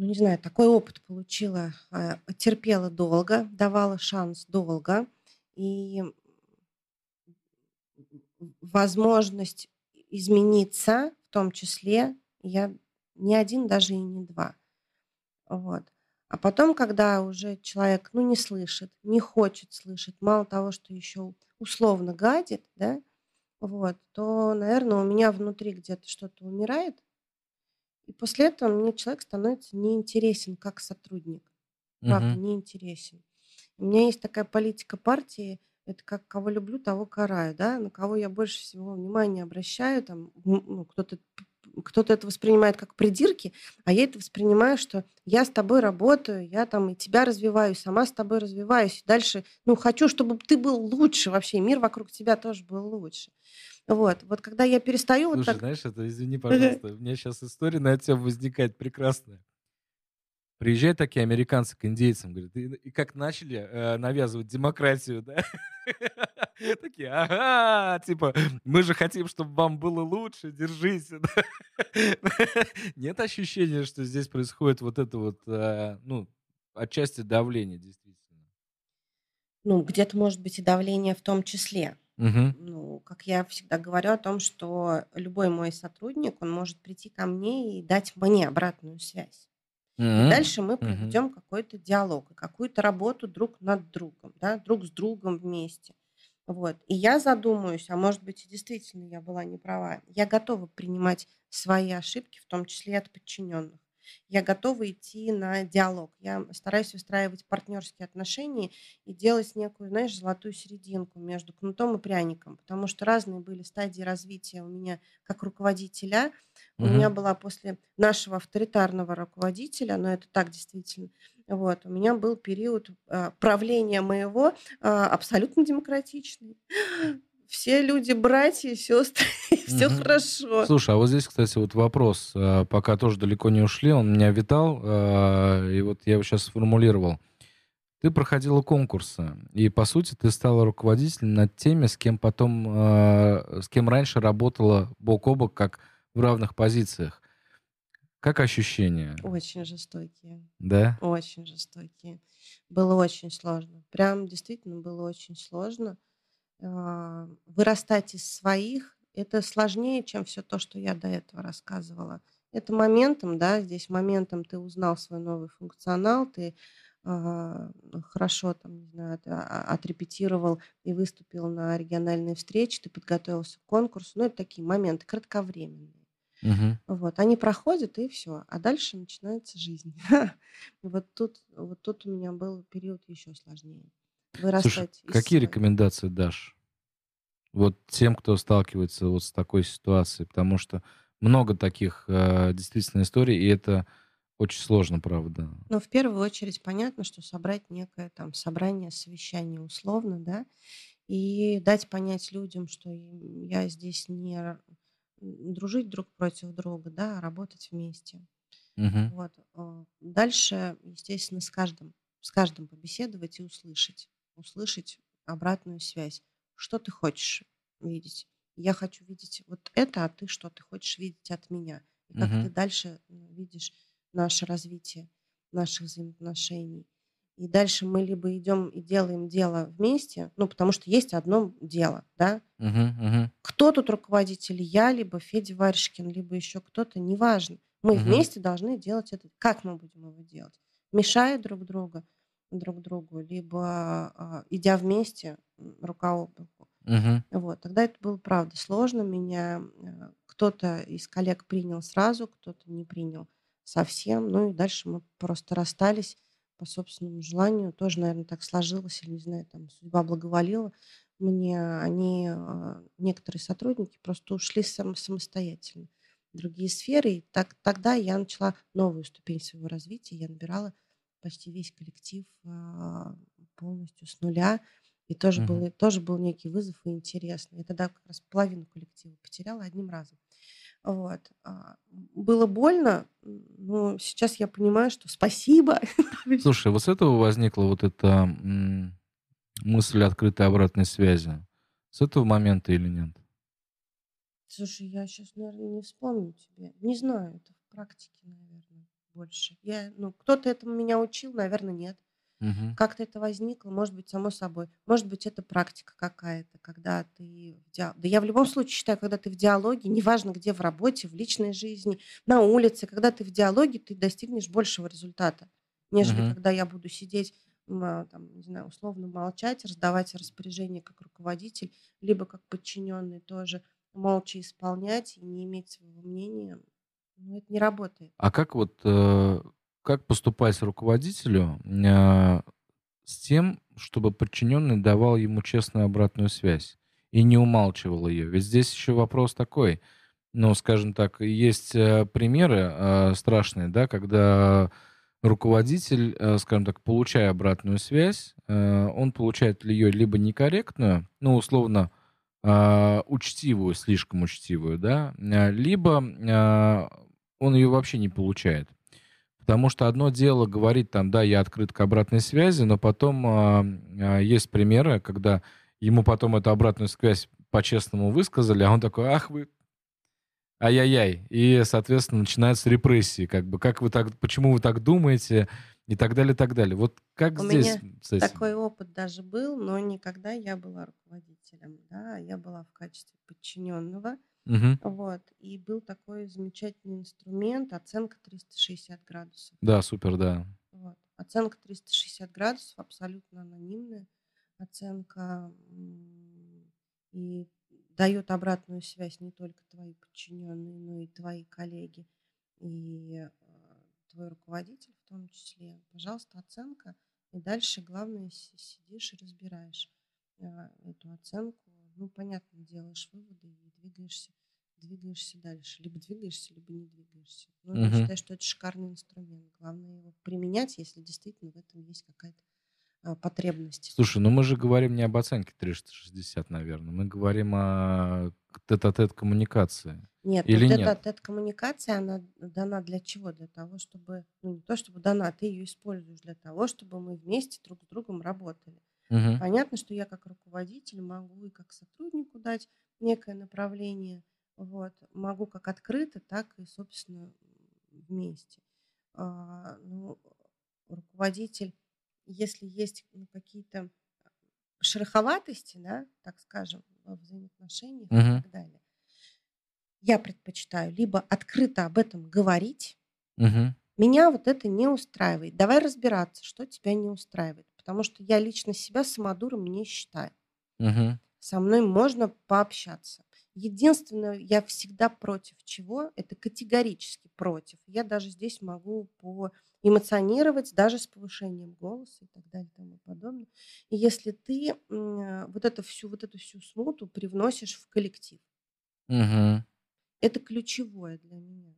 ну, не знаю, такой опыт получила, э, терпела долго, давала шанс долго. И возможность измениться, в том числе, я не один, даже и не два. Вот. А потом, когда уже человек, ну, не слышит, не хочет слышать, мало того, что еще условно гадит, да, вот, то, наверное, у меня внутри где-то что-то умирает, и после этого мне человек становится неинтересен как сотрудник. Правда, Мгм. неинтересен. У меня есть такая политика партии, это как кого люблю, того караю, да, на кого я больше всего внимания обращаю, там, ну, кто-то кто-то это воспринимает как придирки, а я это воспринимаю, что я с тобой работаю, я там и тебя развиваю, сама с тобой развиваюсь. И дальше, ну, хочу, чтобы ты был лучше вообще, мир вокруг тебя тоже был лучше. Вот, вот когда я перестаю Слушай, вот так... знаешь, это, извини, пожалуйста, у меня сейчас история на эту тему возникает прекрасная. Приезжают такие американцы к индейцам, говорят, и, и как начали э, навязывать демократию, да? Такие, ага, типа, мы же хотим, чтобы вам было лучше, держите. Нет ощущения, что здесь происходит вот это вот, э, ну, отчасти давление, действительно. Ну, где-то может быть и давление в том числе. Угу. Ну, как я всегда говорю о том, что любой мой сотрудник, он может прийти ко мне и дать мне обратную связь. И дальше мы проведем какой-то диалог какую-то работу друг над другом, да, друг с другом вместе. Вот. И я задумаюсь, а может быть, и действительно я была не права. Я готова принимать свои ошибки, в том числе и от подчиненных. Я готова идти на диалог. Я стараюсь выстраивать партнерские отношения и делать некую, знаешь, золотую серединку между кнутом и пряником, потому что разные были стадии развития у меня как руководителя. У меня была после нашего авторитарного руководителя, но это так действительно, вот, у меня был период а, правления моего а, абсолютно демократичный. Все люди братья, сестры, все хорошо. Слушай, а вот здесь, кстати, вот вопрос, э, пока тоже далеко не ушли, он меня витал, э, и вот я его сейчас сформулировал. Ты проходила конкурсы, и, по сути, ты стала руководителем над теми, с кем потом, э, с кем раньше работала бок о бок, как в равных позициях. Как ощущения? Очень жестокие, Да? очень жестокие. Было очень сложно. Прям действительно было очень сложно. А, Вырастать из своих это сложнее, чем все то, что я до этого рассказывала. Это моментом, да, здесь моментом ты узнал свой новый функционал, ты а, хорошо там, не знаю, а- отрепетировал и выступил на региональной встрече, ты подготовился к конкурсу. Ну, это такие моменты кратковременные. Мгм. Вот, они проходят, и все. А дальше начинается жизнь. Вот тут, вот тут у меня был период еще сложнее. Слушай, Вырастать из какие рекомендации дашь? Вот тем, кто сталкивается вот с такой ситуацией, потому что много таких э, действительно историй, и это очень сложно, правда. Но в первую очередь понятно, что собрать некое там собрание, совещание условно, да, и дать понять людям, что я здесь не дружить друг против друга, да, а работать вместе. Мгм. Вот. а, Дальше, естественно, с каждым, с каждым побеседовать и услышать. Услышать обратную связь. Что ты хочешь видеть? Я хочу видеть вот это, а ты что ты хочешь видеть от меня? И как ты Мгм. дальше м, видишь наше развитие наших взаимоотношений. И дальше мы либо идем и делаем дело вместе, ну, потому что есть одно дело, да, Мгм. Мгм. кто тут руководитель, я, либо Федя Варежкин, либо еще кто-то, неважно. Мы Мгм. вместе должны делать это. Как мы будем его делать? Мешая друг друга друг другу, либо а, идя вместе рука об руку. Мгм. Вот. Тогда это было, правда, сложно. Меня э, кто-то из коллег принял сразу, кто-то не принял совсем. Ну и дальше мы просто расстались по собственному желанию. Тоже, наверное, так сложилось, или, не знаю, там судьба благоволила. Мне они, а, некоторые сотрудники просто ушли сам, самостоятельно в другие сферы. И так, тогда я начала новую ступень своего развития. Я набирала почти весь коллектив а, полностью с нуля. И тоже, Мгм. был, тоже был некий вызов и интересно. Я тогда как раз половину коллектива потеряла одним разом. Вот. а, Было больно, но сейчас я понимаю, что спасибо. Слушай, вот с этого возникла вот эта мысль открытой обратной связи. С этого момента или нет? Слушай, я сейчас, наверное, не вспомню тебе. Не знаю, это в практике, наверное, больше. Я, ну, кто-то этому меня учил, наверное, нет. Мгм. Как-то это возникло, может быть, само собой. Может быть, это практика какая-то, когда ты в диа- Да я в любом случае считаю, когда ты в диалоге, неважно где, в работе, в личной жизни, на улице, когда ты в диалоге, ты достигнешь большего результата, нежели Мгм. когда я буду сидеть, а, там, не знаю, условно молчать, раздавать распоряжения как руководитель, либо как подчиненный тоже молча исполнять и не иметь своего мнения. Ну, это не работает. А как вот э, как поступать руководителю э, с тем, чтобы подчиненный давал ему честную обратную связь и не умалчивал ее? Ведь здесь еще вопрос такой. ну, скажем так, есть э, примеры э, страшные, да, когда руководитель, э, скажем так, получая обратную связь, он получает ее либо некорректную, ну, условно, э, учтивую, слишком учтивую, да, либо он ее вообще не получает. Потому что одно дело говорить там, да, я открыт к обратной связи, но потом э, э, есть примеры, когда ему потом эту обратную связь по-честному высказали, а он такой, ах вы, ай-яй-яй. И, соответственно, начинаются репрессии, как бы, как вы так, почему вы так думаете, и так далее, и так далее. Вот как У здесь меня с этим? такой опыт даже был, но никогда я была руководителем, да, я была в качестве подчиненного. Мгм. Вот. И был такой замечательный инструмент оценка 360 градусов. Да, супер, да. Вот. Оценка 360 градусов абсолютно анонимная оценка и дает обратную связь не только твои подчиненные, но и твои коллеги и э, твой руководитель в том числе. Пожалуйста, оценка. И дальше главное си- сидишь и разбираешь э, эту оценку. Ну, понятно, делаешь выводы и двигаешься, двигаешься дальше. Либо двигаешься, либо не двигаешься. Ну, я Мгм. считаю, что это шикарный инструмент. Главное его применять, если действительно в этом есть какая-то а, потребность. Слушай, ну мы же говорим не об оценке 360, наверное. Мы говорим о тет-а-тет коммуникации. Нет, Или вот нет? эта коммуникация, она дана для чего? Для того, чтобы, ну не то чтобы дана, ты ее используешь для того, чтобы мы вместе друг с другом работали. Мгм. Понятно, что я как руководитель могу и как сотруднику дать некое направление, вот, могу как открыто, так и, собственно, вместе. А, ну, руководитель, если есть ну, какие-то шероховатости, да, так скажем, во взаимоотношениях и Мгм. так далее, я предпочитаю либо открыто об этом говорить, Мгм. меня вот это не устраивает. Давай разбираться, что тебя не устраивает. Потому что я лично себя самодуром не считаю. Мгм. Со мной можно пообщаться. Единственное, я всегда против чего? Это категорически против. Я даже здесь могу поэмоционировать, даже с повышением голоса и так далее и тому подобное. И если ты вот, эту всю, вот эту всю смуту привносишь в коллектив, Мгм. это ключевое для меня.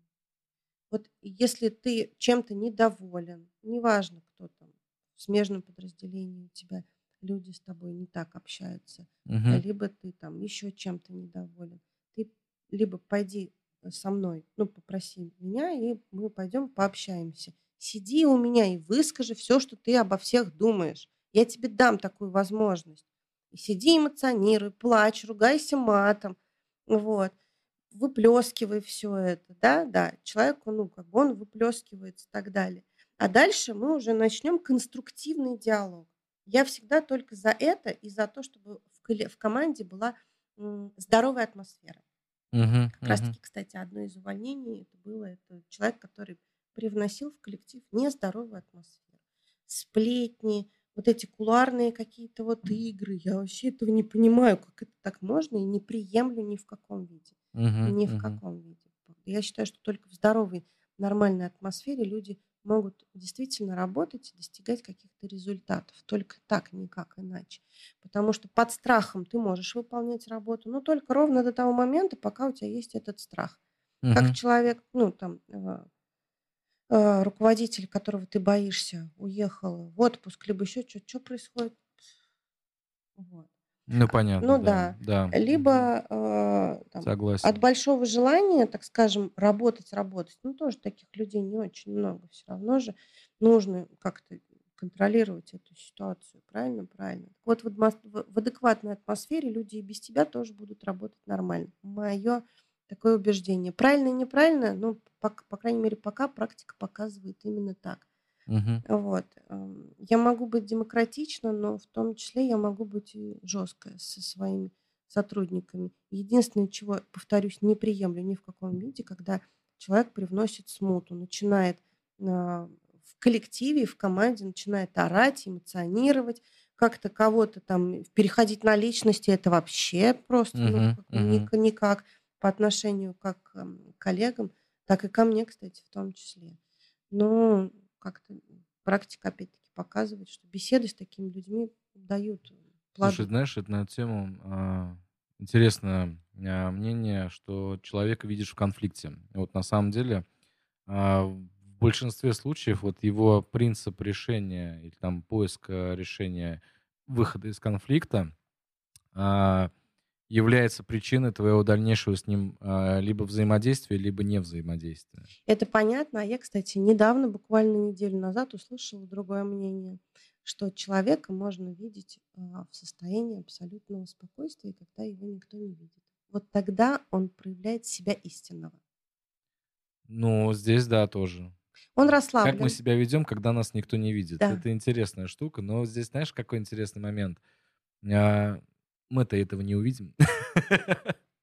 Вот если ты чем-то недоволен, неважно, кто там, в смежном подразделении у тебя люди с тобой не так общаются, Мгм. либо ты там еще чем-то недоволен, ты либо пойди со мной, ну, попроси меня, и мы пойдем пообщаемся. Сиди у меня и выскажи все, что ты обо всех думаешь. Я тебе дам такую возможность. И сиди, эмоционируй, плачь, ругайся матом. Вот выплескивай все это, да, да, человеку, ну, как бы он выплескивается и так далее. А дальше мы уже начнем конструктивный диалог. Я всегда только за это и за то, чтобы в, в команде была здоровая атмосфера. Мгм. Как раз Мгм. таки, кстати, одно из увольнений это было это человек, который привносил в коллектив нездоровую атмосферу. Сплетни, вот эти кулуарные какие-то вот игры. Я вообще этого не понимаю, как это так можно и не приемлю ни в каком виде. Мгм. Ни в Мгм. каком виде. Я считаю, что только в здоровой, нормальной атмосфере люди могут действительно работать и достигать каких-то результатов. Только так, никак иначе. Потому что под страхом ты можешь выполнять работу, но только ровно до того момента, пока у тебя есть этот страх. Как Мгм. человек, ну, там, э, э, руководитель, которого ты боишься, уехал в отпуск, либо еще что, что происходит? Вот. Ну, понятно, Ну да. да. Либо э, там, от Согласен. большого желания, так скажем, работать, работать, ну, тоже таких людей не очень много. Все равно же нужно как-то контролировать эту ситуацию. Правильно? Правильно. Вот, в, адмос- в- адекватной атмосфере люди и без тебя тоже будут работать нормально. Мое такое убеждение. Правильно и неправильно, ну, по, по крайней мере, пока практика показывает именно так. Мгм. Вот. эм, Я могу быть демократична, но в том числе я могу быть и жесткая со своими сотрудниками. Единственное, чего, повторюсь, не приемлю ни в каком виде, когда человек привносит смуту, начинает а, в коллективе, в команде, начинает орать, эмоционировать, как-то кого-то там переходить на личности, это вообще просто ну, Мгм. как бы Мгм. ник- никак по отношению как эм, к коллегам, так и ко мне, кстати, в том числе. Но как-то практика опять-таки показывает, что беседы с такими людьми дают Слушай, плоды. знаешь, это на эту тему а, интересно а, мнение, что человека видишь в конфликте. Вот на самом деле а, в большинстве случаев вот его принцип решения или там поиска решения выхода из конфликта а, является причиной твоего дальнейшего с ним а, либо взаимодействия, либо не взаимодействия. Это понятно. А я, кстати, недавно, буквально неделю назад, услышала другое мнение, что человека можно видеть а, в состоянии абсолютного спокойствия, когда его никто не видит. Вот тогда он проявляет себя истинного. Ну, здесь да, тоже. Он Как мы расслаблен. себя ведем, когда нас никто не видит. Да. Это интересная штука. Но здесь, знаешь, какой интересный момент? А, Мы-то этого не увидим.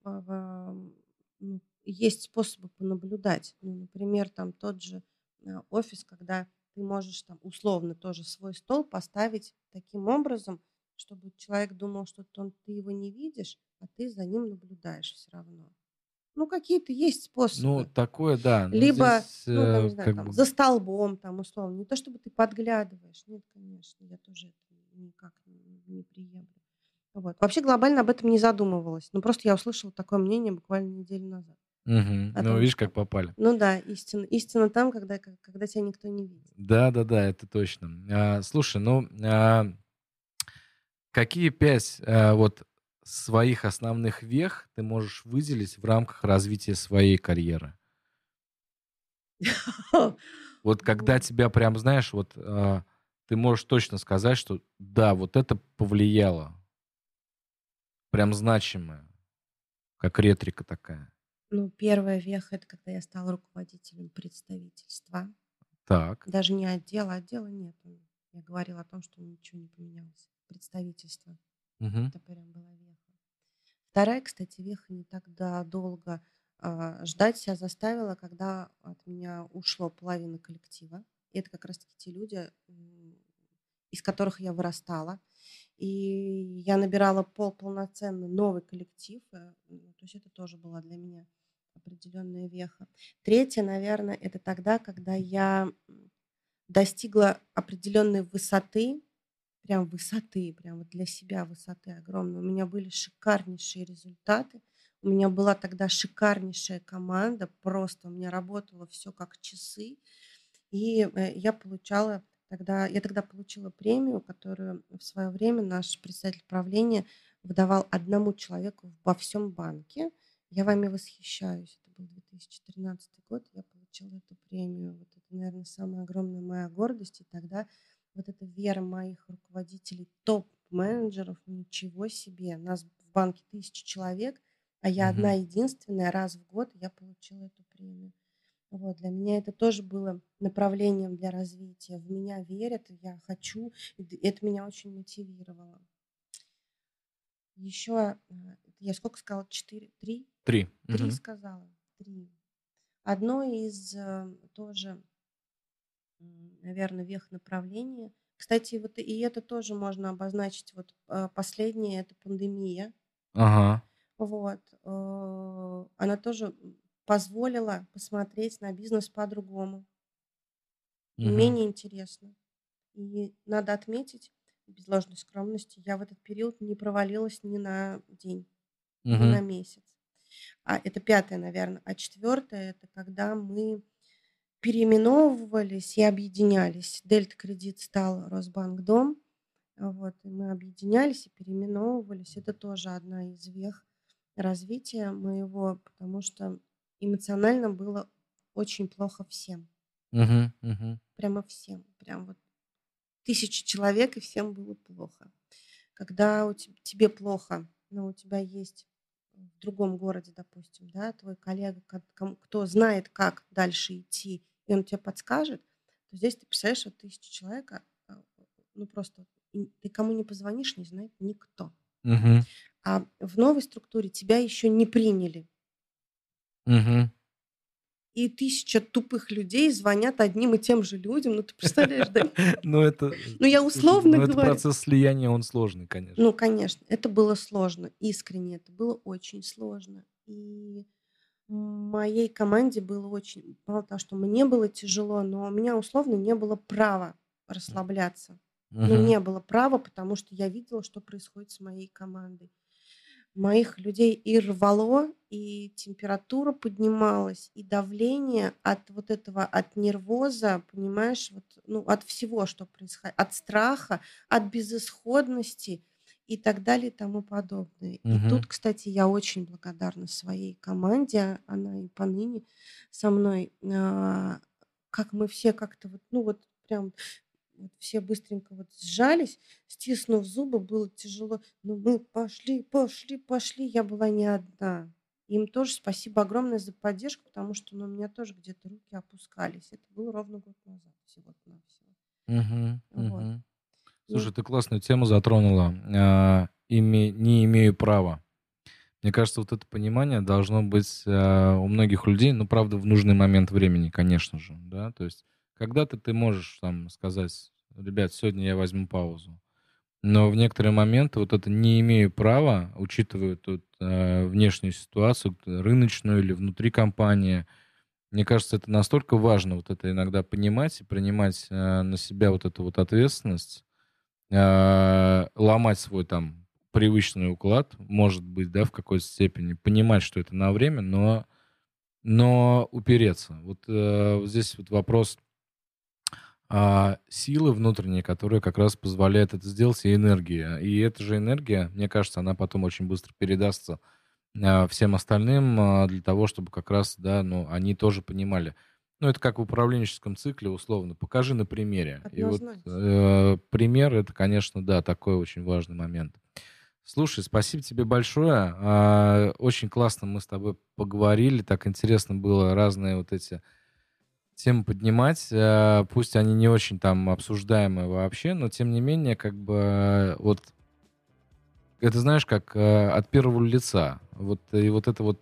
А, в- ну, Есть способы понаблюдать. Ну, например, там тот же а, офис, когда ты можешь там условно тоже свой стол поставить таким образом, чтобы человек думал, что он, ты его не видишь, а ты за ним наблюдаешь все равно. Ну, какие-то есть Ну, способы. такое, да. Либо, здесь, ну, там, не э, знаю, как там, бы... за столбом, там, условно. Не то, чтобы ты подглядываешь. Нет, конечно, я тоже это никак не, не приемлю. Вот. Вообще глобально об этом не задумывалась. Ну, просто я услышала такое мнение буквально неделю назад. О Ну, видишь, как попали. ну да, истина, истина там, когда, когда тебя никто не видит. Да, да, да, это точно. А, слушай, ну, а, какие пять а, вот своих основных вех ты можешь выделить в рамках развития своей карьеры? Вот когда тебя прям, знаешь, вот а, ты можешь точно сказать, что да, вот это повлияло, прям значимое, как ретрика такая. ну, первая веха– это когда я стала руководителем представительства. Так. Даже не отдела, отдела нет. Я говорила о том, что ничего не поменялось. Представительство. Мгм. Это прям была веха. Вторая, кстати, веха не так долго а, ждать себя заставила, когда от меня ушло половина коллектива. И это как раз-таки те люди, из которых я вырастала. И я набирала пол полноценный новый коллектив. э, ну, То есть это тоже была для меня определенная веха. Третье, наверное, это тогда, когда я достигла определенной высоты, прям высоты, прям вот для себя высоты огромной. У меня были шикарнейшие результаты. У меня была тогда шикарнейшая команда, просто у меня работало все как часы. И э, я получала тогда, я тогда получила премию, которую в свое время наш председатель правления выдавал одному человеку во всем банке. Я вами восхищаюсь. Это был 2013 год, я получила эту премию. Вот это, наверное, самая огромная моя гордость. И тогда вот эта вера моих руководителей, топ-менеджеров, ничего себе. Нас в банке тысячи человек, а я одна Мгм. единственная раз в год я получила эту премию. Вот, для меня это тоже было направлением для развития. В меня верят, я хочу, и это меня очень мотивировало. Еще, я сколько сказала? Четыре? Три? Три. Три Мгм. сказала. Три. Одно из э, тоже, наверное, вех направления. Кстати, вот и это тоже можно обозначить. Вот э, последнее– это пандемия. Ага. Вот. э, Она тоже позволила посмотреть на бизнес по-другому, Мгм. менее интересно. И надо отметить, без ложной скромности, я в этот период не провалилась ни на день, ни на месяц. А это пятое, наверное. А четвертое– это когда мы переименовывались и объединялись. Дельта Кредит стал Росбанк Дом. Вот, и мы объединялись и переименовывались. Это тоже одна из вех развития моего, потому что эмоционально было очень плохо всем. Мгм. Мгм. Прямо всем. Прям вот тысячи человек, и всем было плохо. Когда у теб- тебе плохо, но у тебя есть в другом городе, допустим, да, твой коллега, кто знает, как дальше идти, и он тебе подскажет, то здесь ты представляешь, вот тысяча человек, а, ну просто ты кому не позвонишь, не знает никто. Мгм. А в новой структуре тебя еще не приняли. Мгм. И тысяча тупых людей звонят одним и тем же людям. Ну, ты представляешь, да? Ну, это... Ну, я условно ну, это говорю. процесс слияния, он сложный, конечно. Ну, конечно, это было сложно, искренне, это было очень сложно. И моей команде было очень, мало того, что мне было тяжело, но у меня условно не было права расслабляться. Ну, Мгм. не было права, потому что я видела, что происходит с моей командой. Моих людей и рвало, и температура поднималась, и давление от вот этого, от нервоза, понимаешь, вот, ну, от всего, что происходит, от страха, от безысходности и так далее и тому подобное. И тут, кстати, я очень благодарна своей команде, она и поныне со мной, а, как мы все как-то вот, ну вот прям вот все быстренько вот сжались, стиснув зубы, было тяжело. Но мы пошли, пошли, пошли. Я была не одна. Им тоже спасибо огромное за поддержку, потому что ну, у меня тоже где-то руки опускались. Это было ровно год назад всего-навсего. Угу, вот. угу. Слушай, ты классную тему затронула. А, име, не имею права. Мне кажется, вот это понимание должно быть а, у многих людей, ну, правда, в нужный момент времени, конечно же, да, то есть когда-то ты можешь там сказать, ребят, сегодня я возьму паузу. Но в некоторые моменты вот это не имею права, учитывая тут э, внешнюю ситуацию, рыночную или внутри компании. Мне кажется, это настолько важно вот это иногда понимать и принимать э, на себя вот эту вот ответственность, э, ломать свой там привычный уклад, может быть, да, в какой-то степени, понимать, что это на время, но, но упереться. Вот э, здесь вот вопрос а, силы внутренние, которые как раз позволяют это сделать, и энергия. И эта же энергия, мне кажется, она потом очень быстро передастся а, всем остальным а, для того, чтобы как раз, да, ну, они тоже понимали. Ну, это как в управленческом цикле, условно. Покажи на примере. И вот э, пример, это, конечно, да, такой очень важный момент. Слушай, спасибо тебе большое. А, очень классно мы с тобой поговорили. Так интересно было разные вот эти темы поднимать. Э, пусть они не очень там обсуждаемые вообще, но тем не менее, как бы э, вот это знаешь, как э, от первого лица. Вот и вот это вот,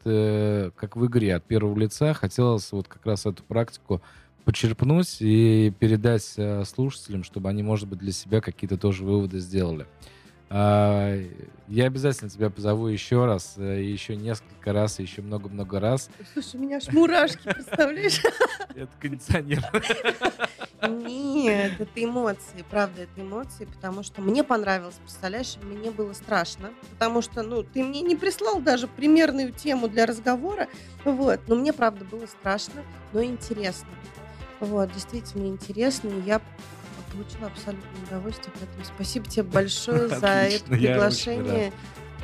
как в игре от первого лица, хотелось вот как раз эту практику почерпнуть и передать слушателям, чтобы они, может быть, для себя какие-то тоже выводы сделали. А, я обязательно тебя позову еще раз, э, еще несколько раз, еще много-много раз. Слушай, у меня аж мурашки, представляешь? Это кондиционер. Нет, это эмоции, правда, это эмоции, потому что мне понравилось, представляешь, мне было страшно, потому что, ну, ты мне не прислал даже примерную тему для разговора, вот, но мне, правда, было страшно, но интересно. Вот, действительно интересно, и я получила абсолютное удовольствие. Поэтому спасибо тебе большое за это приглашение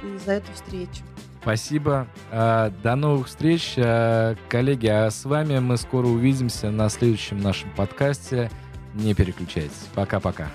и за эту встречу. Спасибо. А, до новых встреч, а, коллеги. А с вами мы скоро увидимся на следующем нашем подкасте. Не переключайтесь. Пока-пока.